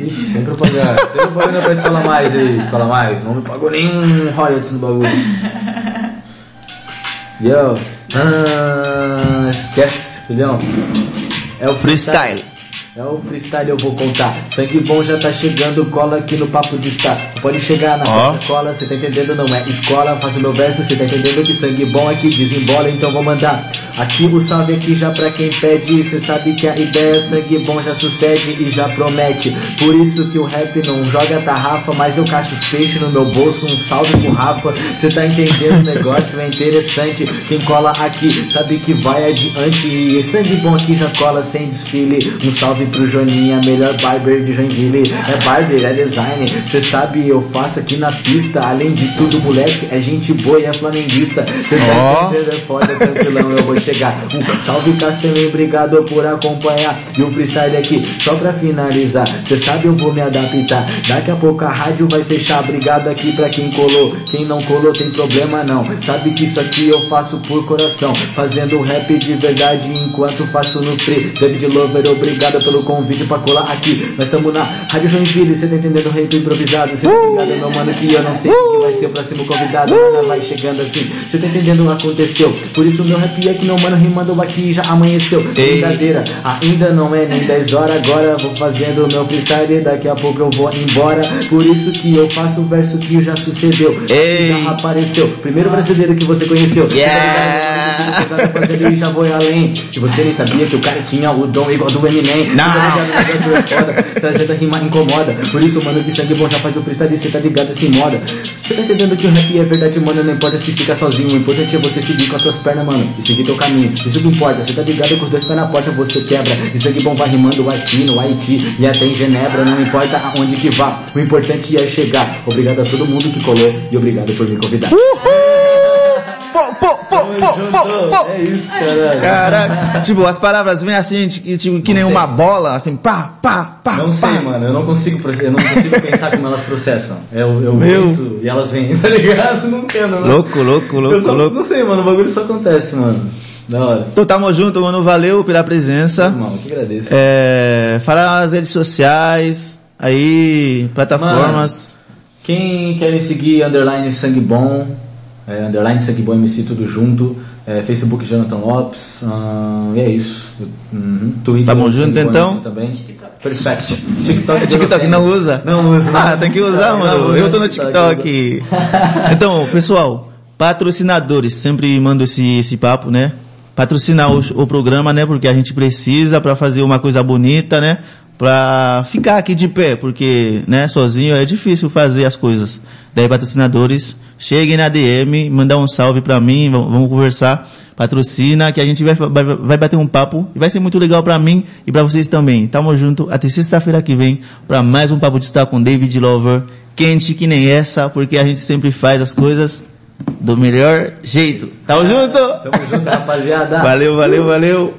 Ixi, sem propaganda. Sem propaganda pra Escola Mais aí, Escola Mais. Não me pagou nenhum royalties no bagulho. Yo. Ah, esquece, filhão. É o Freestyle. É o freestyle eu vou contar. Sangue bom já tá chegando, cola aqui no papo de estar. Pode chegar na Ó. Coca-Cola, cê tá entendendo? Não é escola, faço meu verso, cê tá entendendo que sangue bom aqui desembola, então vou mandar. Aqui o salve aqui já pra quem pede, cê sabe que a ideia sangue bom já sucede e já promete. Por isso que o rap não joga tarrafa, mas eu cacho os peixes no meu bolso, um salve pro Rafa. Cê tá entendendo? O negócio é interessante. Quem cola aqui sabe que vai adiante. E sangue bom aqui já cola sem desfile. Um salve pro Joninha, melhor barber de Joinville. É barber, é design. Cê sabe, eu faço aqui na pista. Além de tudo, moleque, é gente boa e é flamenguista. Cê tá entendendo? É foda, tranquilão, eu vou chegar. Um salve Castelinho, obrigado por acompanhar. E o freestyle aqui, só pra finalizar. Cê sabe, eu vou me adaptar. Daqui a pouco a rádio vai fechar. Obrigado aqui pra quem colou. Quem não colou tem problema não. Sabe que isso aqui eu faço por coração. Fazendo rap de verdade enquanto faço no free. David Lover, obrigado pelo convite pra colar aqui. Nós tamo na Rádio Joinville, cê tá entendendo? Rei do improvisado. Cê tá ligado, meu mano, que eu não sei quem vai ser o próximo convidado. Nada vai chegando assim. Cê tá entendendo o que aconteceu. Por isso meu rap é que não, mano, rimando aqui já amanheceu. Ei. Brincadeira, ainda não é nem 10 horas. Agora vou fazendo meu freestyle. Daqui a pouco eu vou embora. Por isso que eu faço o verso que já sucedeu. Ei. Já apareceu. Primeiro brasileiro que você conheceu. Yeah. Cê tá ligado, eu já vou além. E você nem sabia que o cara tinha o dom igual do Eminem. Não. Tá é foda. Trazendo a rima incomoda. Por isso, mano, que sangue bom já faz o freestyle. Cê tá ligado, assim moda. Cê tá entendendo que o rap é verdade, mano. Não importa se fica sozinho. O importante é você seguir com as suas pernas, mano. E seguir teu caminho. Isso que importa. Cê tá ligado com os dois pés na porta, você quebra. E sangue bom vai rimando aqui no Haiti. E até em Genebra. Não importa aonde que vá. O importante é chegar. Obrigado a todo mundo que colou. E obrigado por me convidar. Pô, pô, pô, pô, pô, pô. É isso, caralho. Caraca, tipo, as palavras vêm assim, tipo, tipo, que nem Não uma sei. bola, assim, pá, pá, pá. Não pá. sei, mano, eu não consigo, eu não consigo pensar como elas processam. Eu, eu Meu. ouço e elas vêm, tá ligado? Não quero, não. Louco, louco, eu louco, só, louco. não sei, mano, o bagulho só acontece, mano. Da hora. Então tamo junto, mano. Valeu pela presença. Irmão, que agradeço. É, falar nas redes sociais, aí, plataformas. Quem quer me seguir, underline sangue bom, é, underline sangue bom MC tudo junto, é, Facebook Jonathan Lopes, e é isso. Uhum. Twitter. Tamo Sangue junto, Bom então? Também. Perfeito. TikTok, TikTok não usa? Não usa. Ah, tem que usar, Não mano. usa Eu tô no TikTok. Então, pessoal, patrocinadores, sempre mando esse, esse papo, né? Patrocinar o, o programa, né? Porque a gente precisa pra fazer uma coisa bonita, né? Pra ficar aqui de pé, porque, né, sozinho é difícil fazer as coisas. Daí, patrocinadores, cheguem na DM, mandar um salve pra mim, vamos, conversar, patrocina, que a gente vai, vai, vai bater um papo, e vai ser muito legal pra mim e pra vocês também. Tamo junto, até sexta-feira que vem, pra mais um Papo de Estar com David Lover, quente que nem essa, porque a gente sempre faz as coisas do melhor jeito. Tamo junto? Tamo junto, rapaziada. Valeu, valeu, valeu.